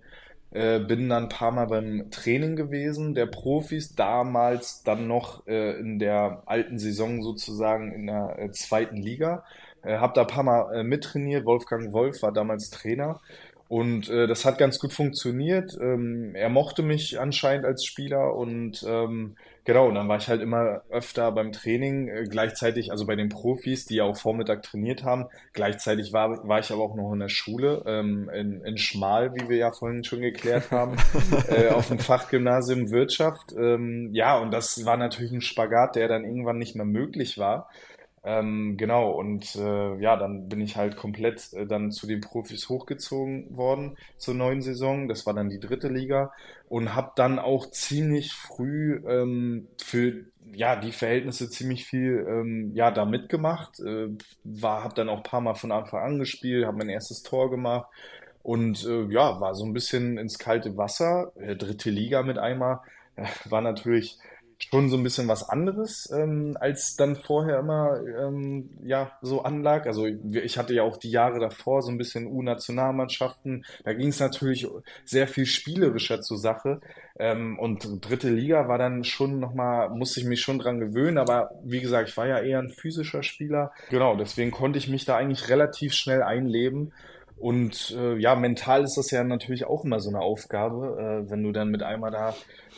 äh, bin dann ein paar Mal beim Training gewesen, der Profis, damals dann noch äh, in der alten Saison sozusagen in der äh, zweiten Liga. Äh, hab da ein paar Mal äh, mittrainiert. Wolfgang Wolf war damals Trainer. Und äh, das hat ganz gut funktioniert. Ähm, er mochte mich anscheinend als Spieler und ähm, genau, und dann war ich halt immer öfter beim Training, äh, gleichzeitig, also bei den Profis, die ja auch Vormittag trainiert haben. Gleichzeitig war, war ich aber auch noch in der Schule, ähm, in, in Schmal, wie wir ja vorhin schon geklärt haben, äh, auf dem Fachgymnasium Wirtschaft. Ähm, ja, und das war natürlich ein Spagat, der dann irgendwann nicht mehr möglich war. Ähm, genau, und äh, ja, dann bin ich halt komplett äh, dann zu den Profis hochgezogen worden zur neuen Saison. Das war dann die dritte Liga und habe dann auch ziemlich früh ähm, für ja die Verhältnisse ziemlich viel ähm, ja da mitgemacht. Äh, war, habe dann auch ein paar Mal von Anfang an gespielt, habe mein erstes Tor gemacht und äh, ja war so ein bisschen ins kalte Wasser. Äh, dritte Liga mit einmal war natürlich schon so ein bisschen was anderes, ähm, als dann vorher immer ähm, ja so anlag. Also ich hatte ja auch die Jahre davor so ein bisschen U-Nationalmannschaften. Da ging es natürlich sehr viel spielerischer zur Sache. Ähm, und dritte Liga war dann schon nochmal, musste ich mich schon dran gewöhnen. Aber wie gesagt, ich war ja eher ein physischer Spieler. Genau, deswegen konnte ich mich da eigentlich relativ schnell einleben. Und äh, ja, mental ist das ja natürlich auch immer so eine Aufgabe, äh, wenn du dann mit einmal da,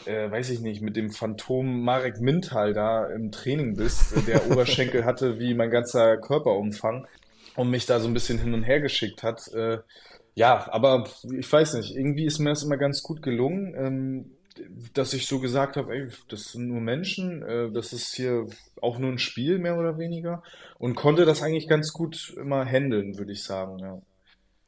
äh, weiß ich nicht, mit dem Phantom Marek Mintal da im Training bist, äh, der Oberschenkel hatte wie mein ganzer Körperumfang und mich da so ein bisschen hin und her geschickt hat. Äh, ja, aber ich weiß nicht, irgendwie ist mir das immer ganz gut gelungen, ähm, dass ich so gesagt habe, ey, das sind nur Menschen, äh, das ist hier auch nur ein Spiel mehr oder weniger und konnte das eigentlich ganz gut immer handeln, würde ich sagen, ja.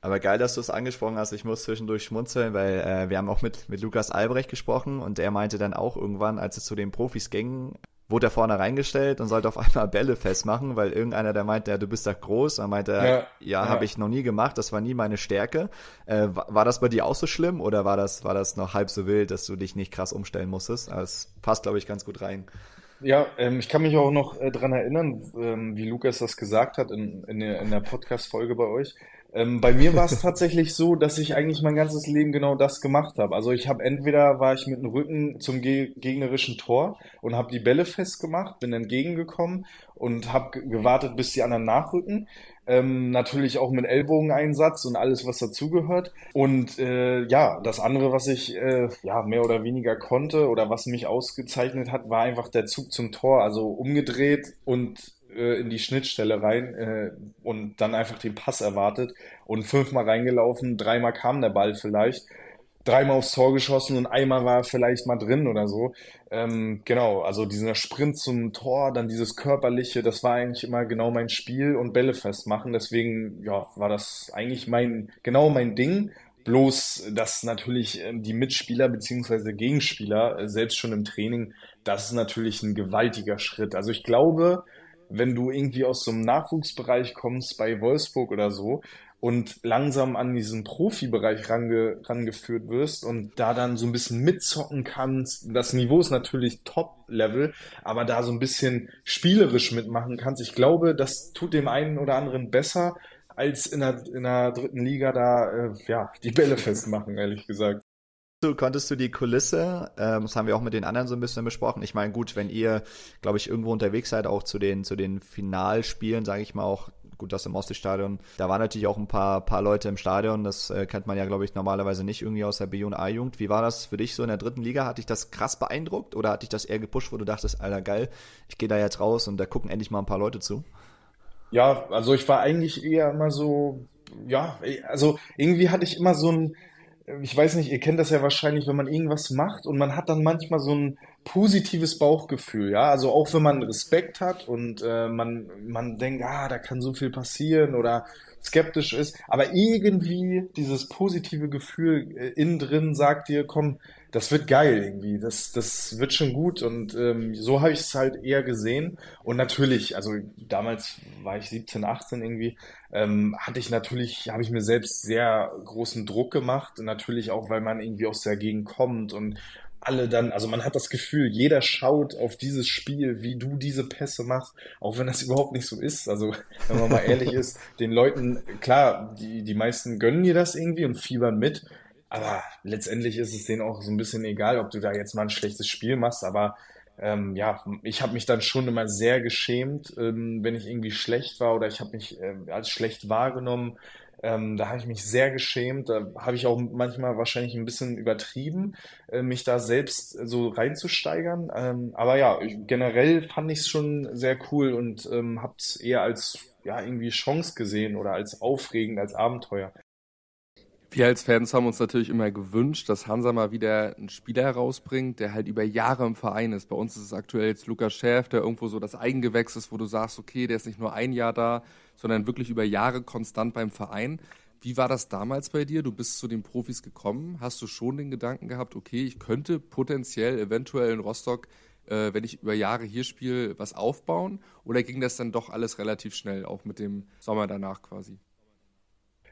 Aber geil, dass du es angesprochen hast. Ich muss zwischendurch schmunzeln, weil äh, wir haben auch mit, mit Lukas Albrecht gesprochen und der meinte dann auch irgendwann, als es zu den Profis ging, wurde er vorne reingestellt und sollte auf einmal Bälle festmachen, weil irgendeiner, der meinte, ja, du bist da groß. Und meinte, ja, ja, ja. habe ich noch nie gemacht, das war nie meine Stärke. Äh, war, war, das bei dir auch so schlimm oder war das, war das noch halb so wild, dass du dich nicht krass umstellen musstest? Also, es passt, glaube ich, ganz gut rein. Ja, ähm, ich kann mich auch noch äh, dran erinnern, ähm, wie Lukas das gesagt hat in, in der, in der Podcast-Folge bei euch. Ähm, bei mir war es tatsächlich so, dass ich eigentlich mein ganzes Leben genau das gemacht habe. Also ich habe entweder war ich mit dem Rücken zum ge gegnerischen Tor und habe die Bälle festgemacht, bin entgegengekommen und habe gewartet, bis die anderen nachrücken. Ähm, natürlich auch mit Ellbogeneinsatz und alles, was dazugehört. Und äh, ja, das andere, was ich äh, ja mehr oder weniger konnte oder was mich ausgezeichnet hat, war einfach der Zug zum Tor. Also umgedreht und äh, in die Schnittstelle rein äh, und dann einfach den Pass erwartet und fünfmal reingelaufen, dreimal kam der Ball vielleicht, dreimal aufs Tor geschossen und einmal war er vielleicht mal drin oder so. Ähm, genau, also dieser Sprint zum Tor, dann dieses körperliche, das war eigentlich immer genau mein Spiel und Bälle festmachen. Deswegen, ja, war das eigentlich mein, genau mein Ding. Bloß, dass natürlich ähm, die Mitspieler beziehungsweise Gegenspieler, äh, selbst schon im Training, das ist natürlich ein gewaltiger Schritt. Also ich glaube, wenn du irgendwie aus so einem Nachwuchsbereich kommst bei Wolfsburg oder so und langsam an diesen Profibereich range, rangeführt wirst und da dann so ein bisschen mitzocken kannst. Das Niveau ist natürlich Top-Level, aber da so ein bisschen spielerisch mitmachen kannst. Ich glaube, das tut dem einen oder anderen besser, als in der, in der dritten Liga da äh, ja, die Bälle festmachen, ehrlich gesagt du, konntest du die Kulisse, ähm, das haben wir auch mit den anderen so ein bisschen besprochen. Ich meine, gut, wenn ihr, glaube ich, irgendwo unterwegs seid, auch zu den, zu den Finalspielen, sage ich mal auch, gut, das im Oststadion, da waren natürlich auch ein paar, paar Leute im Stadion, das äh, kennt man ja, glaube ich, normalerweise nicht irgendwie aus der B- A-Jugend. Wie war das für dich so in der dritten Liga? Hat dich das krass beeindruckt oder hat dich das eher gepusht, wo du dachtest, Alter, geil, ich gehe da jetzt raus und da gucken endlich mal ein paar Leute zu? Ja, also ich war eigentlich eher immer so, ja, also irgendwie hatte ich immer so ein, ich weiß nicht, ihr kennt das ja wahrscheinlich, wenn man irgendwas macht und man hat dann manchmal so ein positives Bauchgefühl, ja. Also auch wenn man Respekt hat und äh, man, man denkt, ah, da kann so viel passieren oder skeptisch ist, aber irgendwie dieses positive Gefühl äh, innen drin sagt dir, komm, das wird geil irgendwie, das, das wird schon gut und ähm, so habe ich es halt eher gesehen und natürlich, also damals war ich 17, 18 irgendwie, ähm, hatte ich natürlich, habe ich mir selbst sehr großen Druck gemacht, natürlich auch, weil man irgendwie aus der Gegend kommt und alle dann, also man hat das Gefühl, jeder schaut auf dieses Spiel, wie du diese Pässe machst, auch wenn das überhaupt nicht so ist. Also, wenn man mal ehrlich ist, den Leuten, klar, die, die meisten gönnen dir das irgendwie und fiebern mit, aber letztendlich ist es denen auch so ein bisschen egal, ob du da jetzt mal ein schlechtes Spiel machst, aber ähm, ja, ich habe mich dann schon immer sehr geschämt, ähm, wenn ich irgendwie schlecht war oder ich habe mich äh, als schlecht wahrgenommen. Ähm, da habe ich mich sehr geschämt. Da habe ich auch manchmal wahrscheinlich ein bisschen übertrieben, äh, mich da selbst so reinzusteigern. Ähm, aber ja, ich, generell fand ich es schon sehr cool und ähm, habe es eher als ja irgendwie Chance gesehen oder als aufregend, als Abenteuer. Wir als Fans haben uns natürlich immer gewünscht, dass Hansa mal wieder einen Spieler herausbringt, der halt über Jahre im Verein ist. Bei uns ist es aktuell jetzt Lukas Schäf, der irgendwo so das Eigengewächs ist, wo du sagst, okay, der ist nicht nur ein Jahr da, sondern wirklich über Jahre konstant beim Verein. Wie war das damals bei dir? Du bist zu den Profis gekommen. Hast du schon den Gedanken gehabt, okay, ich könnte potenziell, eventuell in Rostock, äh, wenn ich über Jahre hier spiele, was aufbauen? Oder ging das dann doch alles relativ schnell, auch mit dem Sommer danach quasi?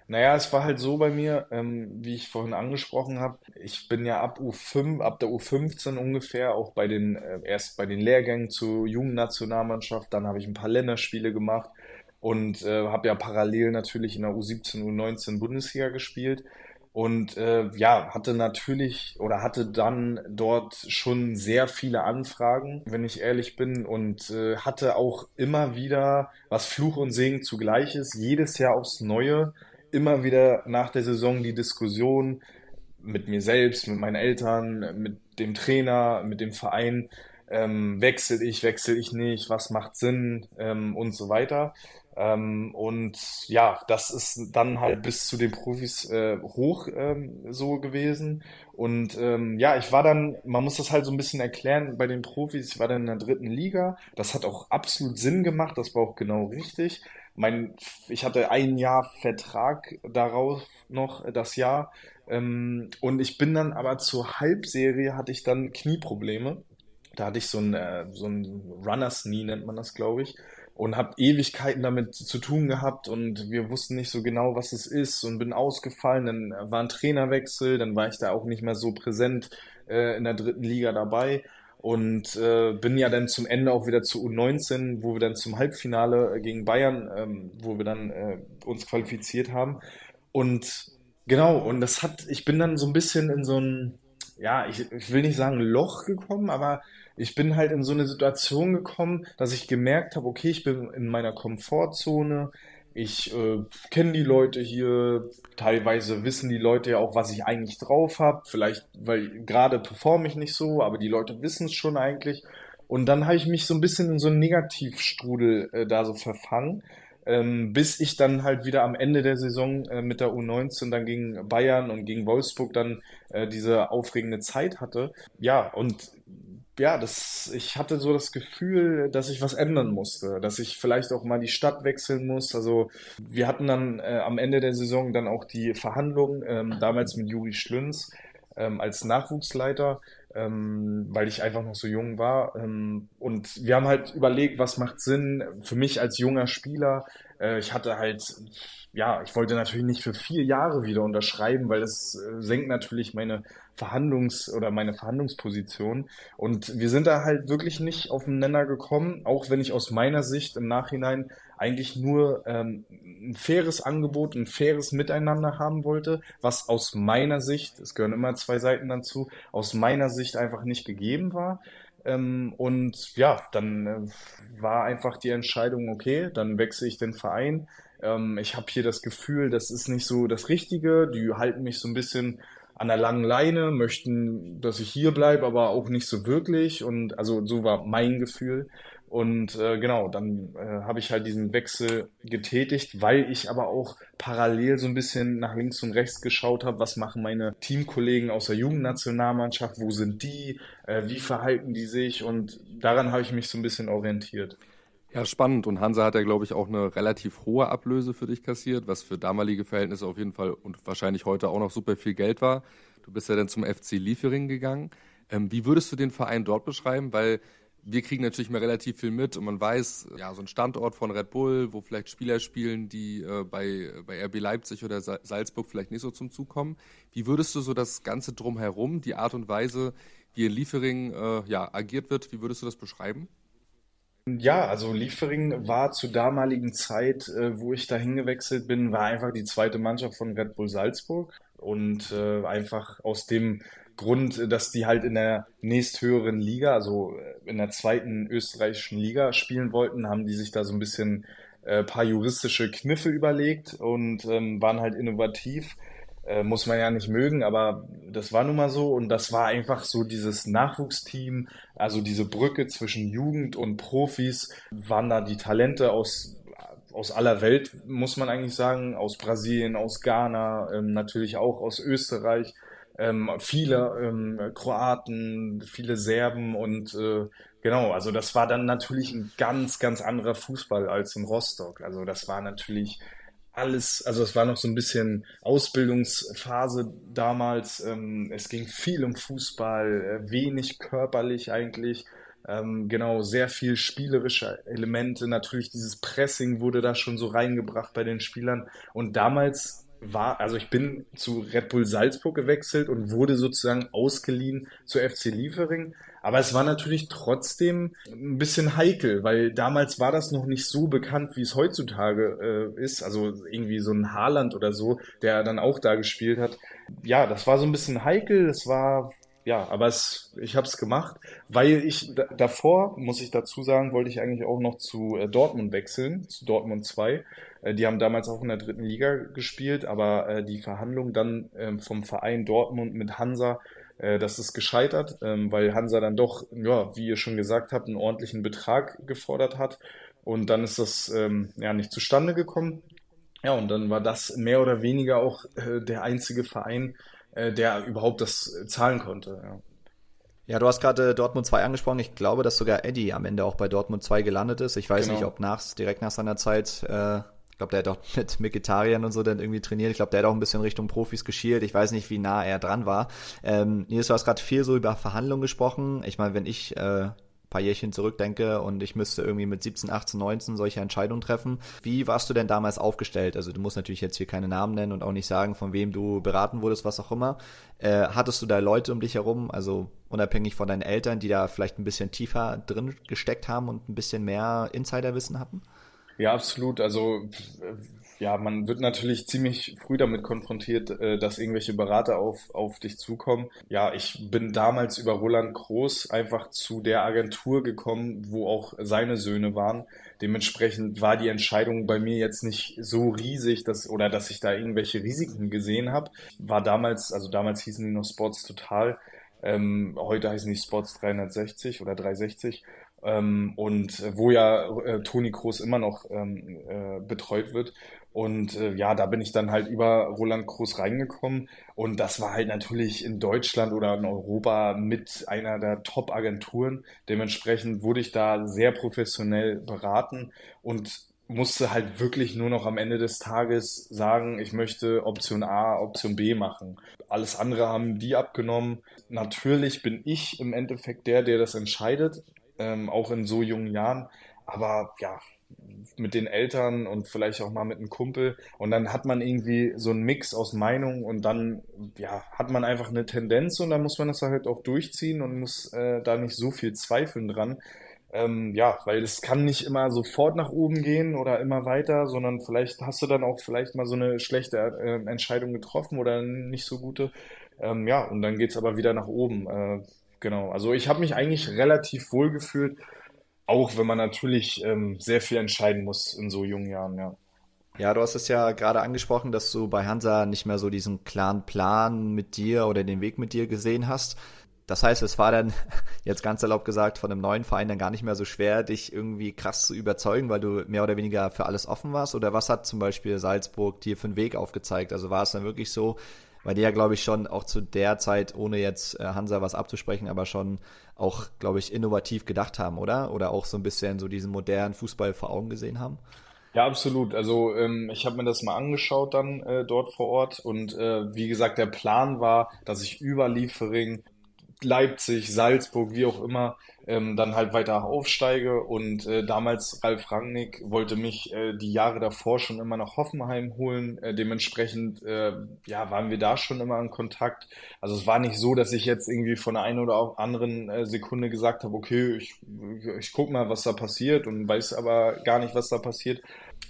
Naja, es war halt so bei mir, ähm, wie ich vorhin angesprochen habe. Ich bin ja ab U5, ab der U15 ungefähr, auch bei den, äh, erst bei den Lehrgängen zur Jugendnationalmannschaft, dann habe ich ein paar Länderspiele gemacht und äh, habe ja parallel natürlich in der U17, U19 Bundesliga gespielt. Und äh, ja, hatte natürlich oder hatte dann dort schon sehr viele Anfragen, wenn ich ehrlich bin, und äh, hatte auch immer wieder, was Fluch und Segen zugleich ist, jedes Jahr aufs Neue immer wieder nach der Saison die Diskussion mit mir selbst, mit meinen Eltern, mit dem Trainer, mit dem Verein, ähm, wechsel ich, wechsel ich nicht, was macht Sinn ähm, und so weiter. Ähm, und ja, das ist dann halt bis zu den Profis äh, hoch ähm, so gewesen. Und ähm, ja, ich war dann, man muss das halt so ein bisschen erklären bei den Profis, ich war dann in der dritten Liga. Das hat auch absolut Sinn gemacht, das war auch genau richtig mein, ich hatte ein Jahr Vertrag darauf noch, das Jahr. Ähm, und ich bin dann aber zur Halbserie hatte ich dann Knieprobleme. Da hatte ich so ein, äh, so ein Runners Knee, nennt man das, glaube ich. Und habe Ewigkeiten damit zu tun gehabt und wir wussten nicht so genau, was es ist und bin ausgefallen. Dann war ein Trainerwechsel, dann war ich da auch nicht mehr so präsent äh, in der dritten Liga dabei und äh, bin ja dann zum Ende auch wieder zu U19, wo wir dann zum Halbfinale gegen Bayern, ähm, wo wir dann äh, uns qualifiziert haben. Und genau, und das hat, ich bin dann so ein bisschen in so ein, ja, ich, ich will nicht sagen Loch gekommen, aber ich bin halt in so eine Situation gekommen, dass ich gemerkt habe, okay, ich bin in meiner Komfortzone, ich äh, kenne die Leute hier, teilweise wissen die Leute ja auch, was ich eigentlich drauf habe. Vielleicht, weil gerade performe ich nicht so, aber die Leute wissen es schon eigentlich. Und dann habe ich mich so ein bisschen in so einen Negativstrudel äh, da so verfangen, ähm, bis ich dann halt wieder am Ende der Saison äh, mit der U19 dann gegen Bayern und gegen Wolfsburg dann äh, diese aufregende Zeit hatte. Ja, und ja, das, ich hatte so das Gefühl, dass ich was ändern musste, dass ich vielleicht auch mal die Stadt wechseln muss. Also wir hatten dann äh, am Ende der Saison dann auch die Verhandlungen, ähm, damals mit Juri Schlünz ähm, als Nachwuchsleiter, ähm, weil ich einfach noch so jung war. Ähm, und wir haben halt überlegt, was macht Sinn für mich als junger Spieler. Äh, ich hatte halt ja, ich wollte natürlich nicht für vier Jahre wieder unterschreiben, weil das äh, senkt natürlich meine Verhandlungs- oder meine Verhandlungsposition. Und wir sind da halt wirklich nicht auf den Nenner gekommen, auch wenn ich aus meiner Sicht im Nachhinein eigentlich nur ähm, ein faires Angebot, ein faires Miteinander haben wollte, was aus meiner Sicht, es gehören immer zwei Seiten dazu, aus meiner Sicht einfach nicht gegeben war. Ähm, und ja, dann äh, war einfach die Entscheidung, okay, dann wechsle ich den Verein ähm, ich habe hier das Gefühl, das ist nicht so das Richtige. Die halten mich so ein bisschen an der langen Leine, möchten, dass ich hier bleibe, aber auch nicht so wirklich. Und also so war mein Gefühl. Und äh, genau, dann äh, habe ich halt diesen Wechsel getätigt, weil ich aber auch parallel so ein bisschen nach links und rechts geschaut habe, was machen meine Teamkollegen aus der Jugendnationalmannschaft, wo sind die, äh, wie verhalten die sich und daran habe ich mich so ein bisschen orientiert. Ja, spannend. Und Hansa hat ja, glaube ich, auch eine relativ hohe Ablöse für dich kassiert, was für damalige Verhältnisse auf jeden Fall und wahrscheinlich heute auch noch super viel Geld war. Du bist ja dann zum FC Liefering gegangen. Ähm, wie würdest du den Verein dort beschreiben? Weil wir kriegen natürlich mal relativ viel mit und man weiß, ja, so ein Standort von Red Bull, wo vielleicht Spieler spielen, die äh, bei, bei RB Leipzig oder Salzburg vielleicht nicht so zum Zug kommen. Wie würdest du so das Ganze drumherum, die Art und Weise, wie in Liefering äh, ja, agiert wird, wie würdest du das beschreiben? Ja, also Liefering war zur damaligen Zeit, äh, wo ich da hingewechselt bin, war einfach die zweite Mannschaft von Red Bull Salzburg und äh, einfach aus dem Grund, dass die halt in der nächsthöheren Liga, also äh, in der zweiten österreichischen Liga spielen wollten, haben die sich da so ein bisschen äh, paar juristische Kniffe überlegt und ähm, waren halt innovativ. Äh, muss man ja nicht mögen, aber das war nun mal so und das war einfach so dieses Nachwuchsteam, also diese Brücke zwischen Jugend und Profis, waren da die Talente aus aus aller Welt, muss man eigentlich sagen, aus Brasilien, aus Ghana, ähm, natürlich auch aus Österreich ähm, viele ähm, Kroaten, viele Serben und äh, genau, also das war dann natürlich ein ganz, ganz anderer Fußball als in Rostock. Also das war natürlich alles, also es war noch so ein bisschen Ausbildungsphase damals. Ähm, es ging viel um Fußball, äh, wenig körperlich eigentlich. Ähm, genau, sehr viel spielerische Elemente. Natürlich dieses Pressing wurde da schon so reingebracht bei den Spielern. Und damals war, also ich bin zu Red Bull Salzburg gewechselt und wurde sozusagen ausgeliehen zu FC Liefering. Aber es war natürlich trotzdem ein bisschen heikel, weil damals war das noch nicht so bekannt, wie es heutzutage äh, ist. Also irgendwie so ein Haaland oder so, der dann auch da gespielt hat. Ja, das war so ein bisschen heikel. Es war ja, aber es, ich habe es gemacht, weil ich davor, muss ich dazu sagen, wollte ich eigentlich auch noch zu äh, Dortmund wechseln, zu Dortmund 2. Äh, die haben damals auch in der dritten Liga gespielt, aber äh, die Verhandlung dann ähm, vom Verein Dortmund mit Hansa, äh, das ist gescheitert, ähm, weil Hansa dann doch, ja, wie ihr schon gesagt habt, einen ordentlichen Betrag gefordert hat. Und dann ist das ähm, ja nicht zustande gekommen. Ja, und dann war das mehr oder weniger auch der einzige Verein, der überhaupt das zahlen konnte. Ja. Ja, du hast gerade Dortmund 2 angesprochen. Ich glaube, dass sogar Eddie am Ende auch bei Dortmund 2 gelandet ist. Ich weiß genau. nicht, ob nach, direkt nach seiner Zeit, äh, ich glaube, der hat auch mit Vegetariern und so dann irgendwie trainiert. Ich glaube, der hat auch ein bisschen Richtung Profis geschielt. Ich weiß nicht, wie nah er dran war. Ähm, Nils, du hast gerade viel so über Verhandlungen gesprochen. Ich meine, wenn ich äh, paar Jährchen zurückdenke und ich müsste irgendwie mit 17, 18, 19 solche Entscheidungen treffen. Wie warst du denn damals aufgestellt? Also du musst natürlich jetzt hier keine Namen nennen und auch nicht sagen, von wem du beraten wurdest, was auch immer. Äh, hattest du da Leute um dich herum, also unabhängig von deinen Eltern, die da vielleicht ein bisschen tiefer drin gesteckt haben und ein bisschen mehr Insiderwissen hatten? Ja, absolut. Also ja, man wird natürlich ziemlich früh damit konfrontiert, äh, dass irgendwelche Berater auf, auf dich zukommen. Ja, ich bin damals über Roland Groß einfach zu der Agentur gekommen, wo auch seine Söhne waren. Dementsprechend war die Entscheidung bei mir jetzt nicht so riesig, dass, oder dass ich da irgendwelche Risiken gesehen habe. War damals, also damals hießen die noch Sports Total. Ähm, heute heißen die Sports 360 oder 360 ähm, und wo ja äh, Toni Kroos immer noch ähm, äh, betreut wird. Und äh, ja, da bin ich dann halt über Roland Groß reingekommen. Und das war halt natürlich in Deutschland oder in Europa mit einer der Top-Agenturen. Dementsprechend wurde ich da sehr professionell beraten und musste halt wirklich nur noch am Ende des Tages sagen, ich möchte Option A, Option B machen. Alles andere haben die abgenommen. Natürlich bin ich im Endeffekt der, der das entscheidet, ähm, auch in so jungen Jahren. Aber ja, mit den Eltern und vielleicht auch mal mit einem Kumpel. Und dann hat man irgendwie so einen Mix aus Meinungen und dann ja, hat man einfach eine Tendenz und dann muss man das halt auch durchziehen und muss äh, da nicht so viel zweifeln dran. Ähm, ja, weil es kann nicht immer sofort nach oben gehen oder immer weiter, sondern vielleicht hast du dann auch vielleicht mal so eine schlechte äh, Entscheidung getroffen oder nicht so gute. Ähm, ja, und dann geht's aber wieder nach oben. Äh, genau. Also ich habe mich eigentlich relativ wohl gefühlt auch wenn man natürlich ähm, sehr viel entscheiden muss in so jungen Jahren, ja. Ja, du hast es ja gerade angesprochen, dass du bei Hansa nicht mehr so diesen klaren Plan mit dir oder den Weg mit dir gesehen hast. Das heißt, es war dann, jetzt ganz erlaubt gesagt, von einem neuen Verein dann gar nicht mehr so schwer, dich irgendwie krass zu überzeugen, weil du mehr oder weniger für alles offen warst? Oder was hat zum Beispiel Salzburg dir für einen Weg aufgezeigt? Also war es dann wirklich so, weil die ja, glaube ich, schon auch zu der Zeit, ohne jetzt äh, Hansa was abzusprechen, aber schon auch, glaube ich, innovativ gedacht haben, oder? Oder auch so ein bisschen so diesen modernen Fußball vor Augen gesehen haben? Ja, absolut. Also ähm, ich habe mir das mal angeschaut dann äh, dort vor Ort und äh, wie gesagt, der Plan war, dass ich über Liefering Leipzig, Salzburg, wie auch immer, ähm, dann halt weiter aufsteige. Und äh, damals Ralf Rangnick wollte mich äh, die Jahre davor schon immer nach Hoffenheim holen. Äh, dementsprechend äh, ja, waren wir da schon immer in Kontakt. Also es war nicht so, dass ich jetzt irgendwie von der einen oder anderen äh, Sekunde gesagt habe, okay, ich, ich guck mal, was da passiert und weiß aber gar nicht, was da passiert.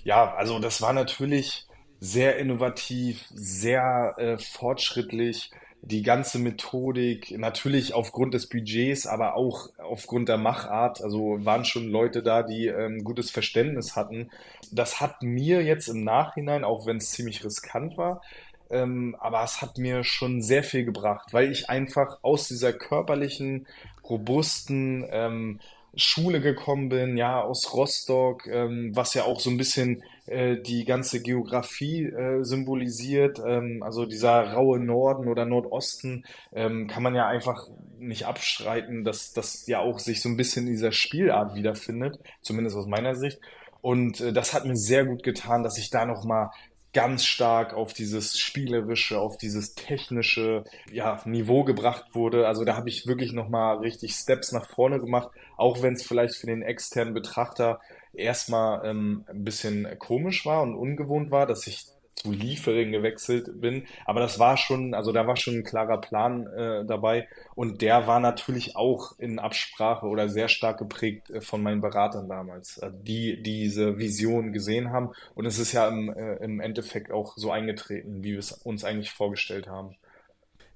Ja, also das war natürlich sehr innovativ, sehr äh, fortschrittlich die ganze Methodik, natürlich aufgrund des Budgets, aber auch aufgrund der Machart. Also waren schon Leute da, die ähm, gutes Verständnis hatten. Das hat mir jetzt im Nachhinein, auch wenn es ziemlich riskant war, ähm, aber es hat mir schon sehr viel gebracht, weil ich einfach aus dieser körperlichen, robusten ähm, Schule gekommen bin, ja, aus Rostock, ähm, was ja auch so ein bisschen äh, die ganze Geografie äh, symbolisiert. Ähm, also dieser raue Norden oder Nordosten ähm, kann man ja einfach nicht abstreiten, dass das ja auch sich so ein bisschen in dieser Spielart wiederfindet, zumindest aus meiner Sicht. Und äh, das hat mir sehr gut getan, dass ich da nochmal ganz stark auf dieses spielerische, auf dieses technische ja, Niveau gebracht wurde. Also da habe ich wirklich nochmal richtig Steps nach vorne gemacht, auch wenn es vielleicht für den externen Betrachter erstmal ähm, ein bisschen komisch war und ungewohnt war, dass ich zu Liefering gewechselt bin. Aber das war schon, also da war schon ein klarer Plan äh, dabei. Und der war natürlich auch in Absprache oder sehr stark geprägt äh, von meinen Beratern damals, äh, die diese Vision gesehen haben. Und es ist ja im, äh, im Endeffekt auch so eingetreten, wie wir es uns eigentlich vorgestellt haben.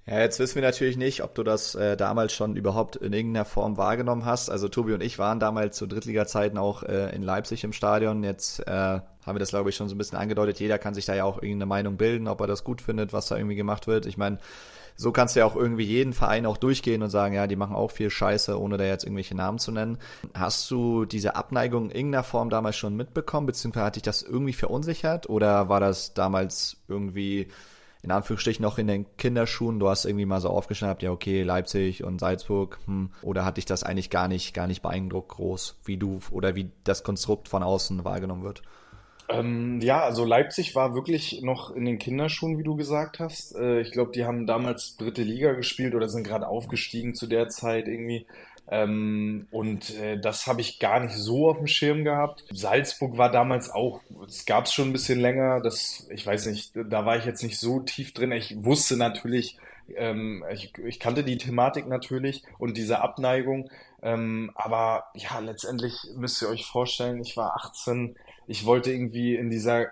Ja, jetzt wissen wir natürlich nicht, ob du das äh, damals schon überhaupt in irgendeiner Form wahrgenommen hast. Also Tobi und ich waren damals zu Drittliga-Zeiten auch äh, in Leipzig im Stadion. Jetzt äh, haben wir das, glaube ich, schon so ein bisschen angedeutet. Jeder kann sich da ja auch irgendeine Meinung bilden, ob er das gut findet, was da irgendwie gemacht wird. Ich meine, so kannst du ja auch irgendwie jeden Verein auch durchgehen und sagen, ja, die machen auch viel Scheiße, ohne da jetzt irgendwelche Namen zu nennen. Hast du diese Abneigung in irgendeiner Form damals schon mitbekommen, beziehungsweise hat dich das irgendwie verunsichert oder war das damals irgendwie in Anführungsstrichen noch in den Kinderschuhen. Du hast irgendwie mal so aufgeschnappt, ja, okay, Leipzig und Salzburg, hm. oder hat dich das eigentlich gar nicht, gar nicht beeindruckt groß, wie du oder wie das Konstrukt von außen wahrgenommen wird? Ähm, ja, also Leipzig war wirklich noch in den Kinderschuhen, wie du gesagt hast. Äh, ich glaube, die haben damals dritte Liga gespielt oder sind gerade aufgestiegen zu der Zeit irgendwie. Ähm, und äh, das habe ich gar nicht so auf dem Schirm gehabt. Salzburg war damals auch, es gab es schon ein bisschen länger, das, ich weiß nicht, da war ich jetzt nicht so tief drin. Ich wusste natürlich, ähm, ich, ich kannte die Thematik natürlich und diese Abneigung. Ähm, aber ja, letztendlich müsst ihr euch vorstellen, ich war 18, ich wollte irgendwie in dieser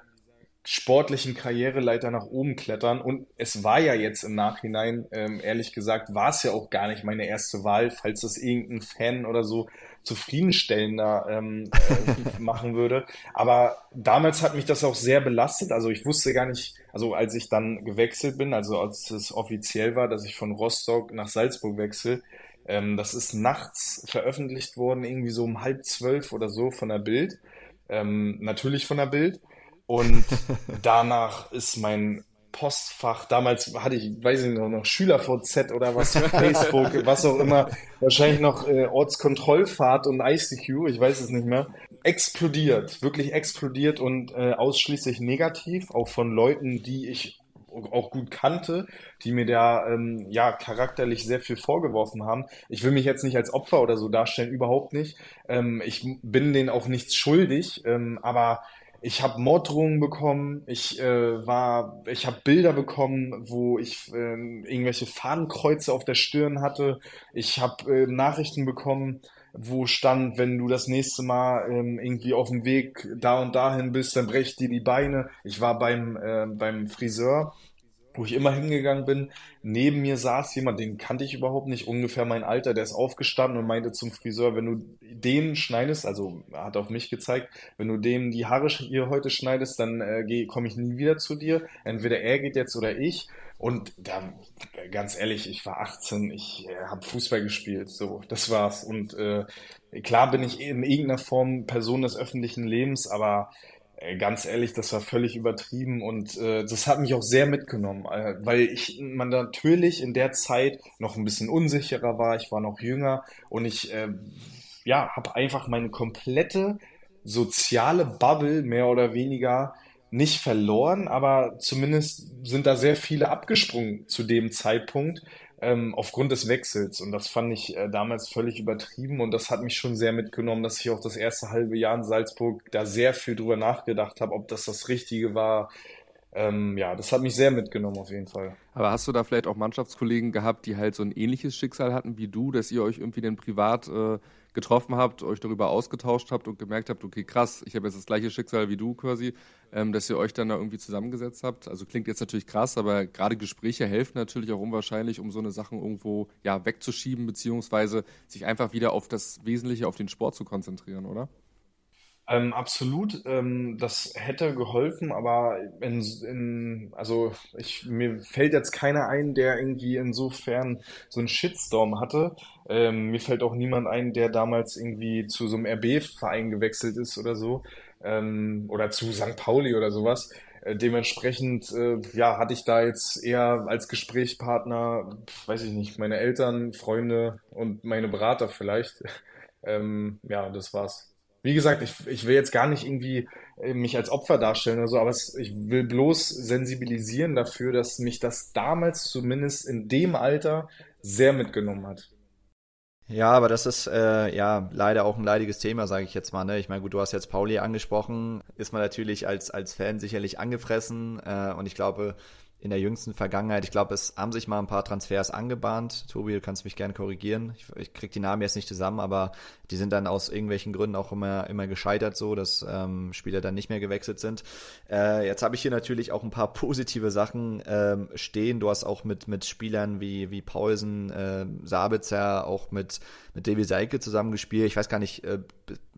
sportlichen Karriereleiter nach oben klettern. Und es war ja jetzt im Nachhinein, ähm, ehrlich gesagt, war es ja auch gar nicht meine erste Wahl, falls das irgendein Fan oder so zufriedenstellender ähm, äh, machen würde. Aber damals hat mich das auch sehr belastet. Also ich wusste gar nicht, also als ich dann gewechselt bin, also als es offiziell war, dass ich von Rostock nach Salzburg wechsle, ähm, das ist nachts veröffentlicht worden, irgendwie so um halb zwölf oder so von der Bild. Ähm, natürlich von der Bild. Und danach ist mein Postfach, damals hatte ich, weiß ich noch, noch SchülerVZ oder was, Facebook, was auch immer, wahrscheinlich noch äh, Ortskontrollfahrt und ICQ, ich weiß es nicht mehr, explodiert, wirklich explodiert und äh, ausschließlich negativ, auch von Leuten, die ich auch gut kannte, die mir da ähm, ja charakterlich sehr viel vorgeworfen haben. Ich will mich jetzt nicht als Opfer oder so darstellen, überhaupt nicht. Ähm, ich bin denen auch nichts schuldig, ähm, aber ich habe Morddrohungen bekommen, ich äh, war, ich habe Bilder bekommen, wo ich äh, irgendwelche Fahnenkreuze auf der Stirn hatte. Ich habe äh, Nachrichten bekommen, wo stand, wenn du das nächste Mal ähm, irgendwie auf dem Weg da und dahin bist, dann brech dir die Beine. Ich war beim äh, beim Friseur wo ich immer hingegangen bin. Neben mir saß jemand, den kannte ich überhaupt nicht, ungefähr mein Alter, der ist aufgestanden und meinte zum Friseur, wenn du den schneidest, also hat auf mich gezeigt, wenn du dem die Haare hier heute schneidest, dann äh, komme ich nie wieder zu dir. Entweder er geht jetzt oder ich. Und da, ganz ehrlich, ich war 18, ich äh, habe Fußball gespielt, so, das war's. Und äh, klar bin ich in irgendeiner Form Person des öffentlichen Lebens, aber ganz ehrlich, das war völlig übertrieben und äh, das hat mich auch sehr mitgenommen, äh, weil ich man natürlich in der Zeit noch ein bisschen unsicherer war, ich war noch jünger und ich äh, ja, habe einfach meine komplette soziale Bubble mehr oder weniger nicht verloren, aber zumindest sind da sehr viele abgesprungen zu dem Zeitpunkt ähm, aufgrund des Wechsels. Und das fand ich äh, damals völlig übertrieben und das hat mich schon sehr mitgenommen, dass ich auch das erste halbe Jahr in Salzburg da sehr viel drüber nachgedacht habe, ob das das Richtige war. Ähm, ja, das hat mich sehr mitgenommen auf jeden Fall. Aber hast du da vielleicht auch Mannschaftskollegen gehabt, die halt so ein ähnliches Schicksal hatten wie du, dass ihr euch irgendwie denn privat äh, getroffen habt, euch darüber ausgetauscht habt und gemerkt habt, okay, krass, ich habe jetzt das gleiche Schicksal wie du quasi, ähm, dass ihr euch dann da irgendwie zusammengesetzt habt. Also klingt jetzt natürlich krass, aber gerade Gespräche helfen natürlich auch unwahrscheinlich, um so eine Sachen irgendwo ja, wegzuschieben, beziehungsweise sich einfach wieder auf das Wesentliche, auf den Sport zu konzentrieren, oder? Ähm, absolut, ähm, das hätte geholfen, aber in, in, also ich, mir fällt jetzt keiner ein, der irgendwie insofern so einen Shitstorm hatte. Ähm, mir fällt auch niemand ein, der damals irgendwie zu so einem RB-Verein gewechselt ist oder so, ähm, oder zu St. Pauli oder sowas. Äh, dementsprechend, äh, ja, hatte ich da jetzt eher als Gesprächspartner, weiß ich nicht, meine Eltern, Freunde und meine Berater vielleicht. Ähm, ja, das war's. Wie gesagt, ich, ich will jetzt gar nicht irgendwie äh, mich als Opfer darstellen oder so, aber es, ich will bloß sensibilisieren dafür, dass mich das damals zumindest in dem Alter sehr mitgenommen hat. Ja, aber das ist äh, ja leider auch ein leidiges Thema, sage ich jetzt mal. Ne? Ich meine, gut, du hast jetzt Pauli angesprochen, ist man natürlich als als Fan sicherlich angefressen äh, und ich glaube, in der jüngsten Vergangenheit. Ich glaube, es haben sich mal ein paar Transfers angebahnt. Tobi, du kannst mich gerne korrigieren. Ich, ich krieg die Namen jetzt nicht zusammen, aber die sind dann aus irgendwelchen Gründen auch immer, immer gescheitert, so dass ähm, Spieler dann nicht mehr gewechselt sind. Äh, jetzt habe ich hier natürlich auch ein paar positive Sachen ähm, stehen. Du hast auch mit, mit Spielern wie, wie Paulsen, äh, Sabitzer, auch mit, mit Davy Seike zusammengespielt. Ich weiß gar nicht, äh,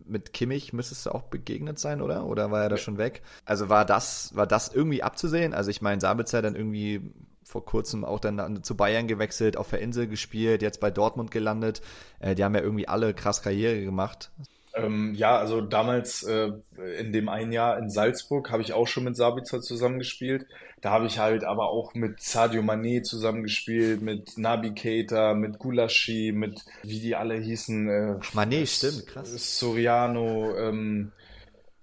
mit Kimmich müsstest du auch begegnet sein, oder? Oder war er da schon weg? Also war das, war das irgendwie abzusehen? Also ich meine, Sabitzer dann irgendwie vor kurzem auch dann zu Bayern gewechselt, auf der Insel gespielt, jetzt bei Dortmund gelandet. Äh, die haben ja irgendwie alle krass Karriere gemacht. Ähm, ja, also damals äh, in dem einen Jahr in Salzburg habe ich auch schon mit Sabitzer zusammengespielt. Da habe ich halt aber auch mit Sadio Mané zusammengespielt, mit Nabi Keita, mit Gulashi, mit wie die alle hießen. Äh, Mané, stimmt, krass. Soriano, ähm,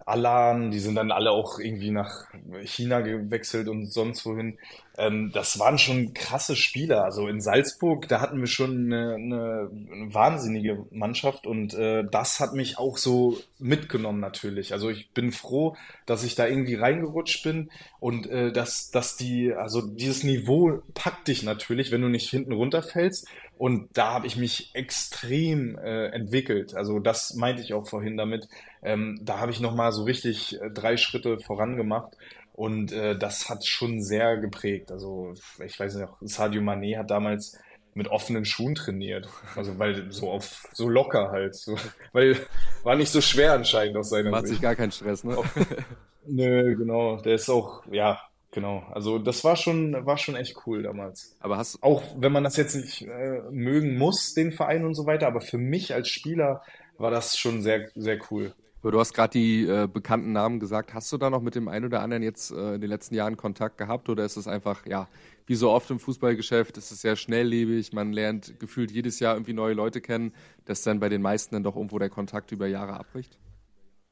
Alan, die sind dann alle auch irgendwie nach China gewechselt und sonst wohin. Ähm, das waren schon krasse Spieler. Also in Salzburg, da hatten wir schon eine, eine, eine wahnsinnige Mannschaft und äh, das hat mich auch so mitgenommen natürlich. Also ich bin froh, dass ich da irgendwie reingerutscht bin und äh, dass, dass die, also dieses Niveau packt dich natürlich, wenn du nicht hinten runterfällst. Und da habe ich mich extrem äh, entwickelt. Also das meinte ich auch vorhin damit. Ähm, da habe ich nochmal so richtig äh, drei Schritte vorangemacht. Und äh, das hat schon sehr geprägt. Also ich weiß nicht, Sadio Mané hat damals mit offenen Schuhen trainiert. Also weil so auf so locker halt. So, weil war nicht so schwer anscheinend aus seiner Macht Sicht. sich gar keinen Stress, ne? Nö, genau. Der ist auch, ja, genau. Also das war schon, war schon echt cool damals. Aber hast auch wenn man das jetzt nicht äh, mögen muss, den Verein und so weiter, aber für mich als Spieler war das schon sehr, sehr cool. Du hast gerade die äh, bekannten Namen gesagt. Hast du da noch mit dem einen oder anderen jetzt äh, in den letzten Jahren Kontakt gehabt oder ist es einfach, ja, wie so oft im Fußballgeschäft, ist es sehr schnelllebig, man lernt gefühlt jedes Jahr irgendwie neue Leute kennen, dass dann bei den meisten dann doch irgendwo der Kontakt über Jahre abbricht?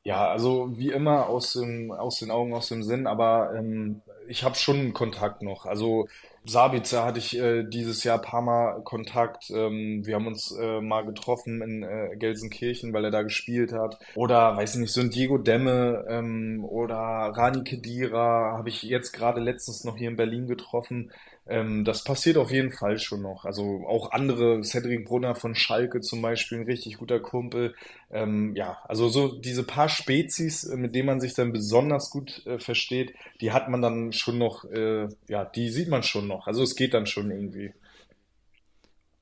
Ja, also wie immer aus dem, aus den Augen, aus dem Sinn, aber ähm, ich habe schon Kontakt noch. Also Sabitzer hatte ich äh, dieses Jahr paar Mal Kontakt. Ähm, wir haben uns äh, mal getroffen in äh, Gelsenkirchen, weil er da gespielt hat. Oder, weiß ich nicht, so ein Diego Demme ähm, oder Rani Kedira habe ich jetzt gerade letztens noch hier in Berlin getroffen. Ähm, das passiert auf jeden Fall schon noch. Also auch andere, Cedric Brunner von Schalke zum Beispiel, ein richtig guter Kumpel. Ähm, ja, also so diese paar Spezies, äh, mit denen man sich dann besonders gut äh, versteht, die hat man dann schon noch, äh, ja, die sieht man schon noch. Also es geht dann schon irgendwie.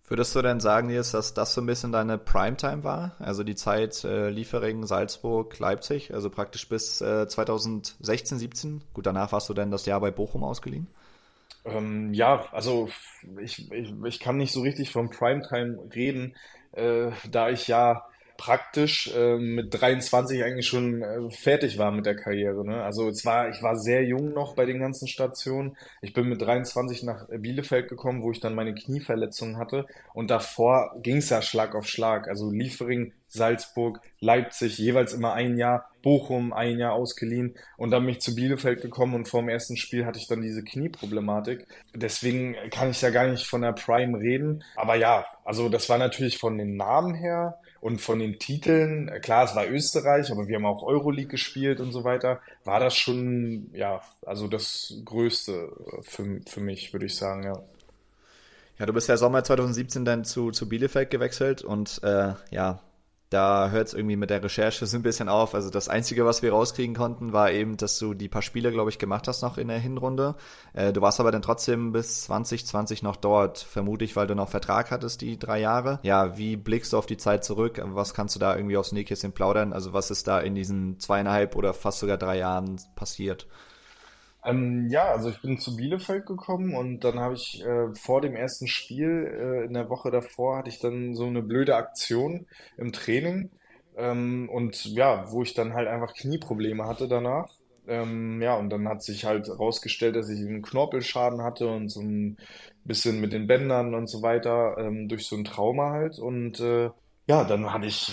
Würdest du denn sagen, Nils, dass das so ein bisschen deine Primetime war? Also die Zeit äh, Liefering, Salzburg, Leipzig, also praktisch bis äh, 2016, 17? Gut, danach warst du dann das Jahr bei Bochum ausgeliehen? Ähm, ja, also ich, ich, ich kann nicht so richtig von Primetime reden, äh, da ich ja praktisch äh, mit 23 eigentlich schon äh, fertig war mit der Karriere. Ne? Also es war, ich war sehr jung noch bei den ganzen Stationen. Ich bin mit 23 nach Bielefeld gekommen, wo ich dann meine Knieverletzung hatte. Und davor ging es ja Schlag auf Schlag. Also Liefering, Salzburg, Leipzig, jeweils immer ein Jahr, Bochum ein Jahr ausgeliehen und dann bin ich zu Bielefeld gekommen und vor dem ersten Spiel hatte ich dann diese Knieproblematik. Deswegen kann ich ja gar nicht von der Prime reden. Aber ja, also das war natürlich von den Namen her und von den Titeln, klar, es war Österreich, aber wir haben auch Euroleague gespielt und so weiter, war das schon, ja, also das Größte für, für mich, würde ich sagen, ja. Ja, du bist ja Sommer 2017 dann zu, zu Bielefeld gewechselt und äh, ja, da hört es irgendwie mit der Recherche so ein bisschen auf. Also das Einzige, was wir rauskriegen konnten, war eben, dass du die paar Spiele, glaube ich, gemacht hast noch in der Hinrunde. Äh, du warst aber dann trotzdem bis 2020 noch dort, vermutlich, weil du noch Vertrag hattest, die drei Jahre. Ja, wie blickst du auf die Zeit zurück? Was kannst du da irgendwie aus Nähkästchen plaudern? Also was ist da in diesen zweieinhalb oder fast sogar drei Jahren passiert? Ähm, ja, also ich bin zu Bielefeld gekommen und dann habe ich äh, vor dem ersten Spiel äh, in der Woche davor hatte ich dann so eine blöde Aktion im Training ähm, und ja, wo ich dann halt einfach Knieprobleme hatte danach. Ähm, ja, und dann hat sich halt rausgestellt, dass ich einen Knorpelschaden hatte und so ein bisschen mit den Bändern und so weiter ähm, durch so ein Trauma halt und äh, ja, dann hatte ich,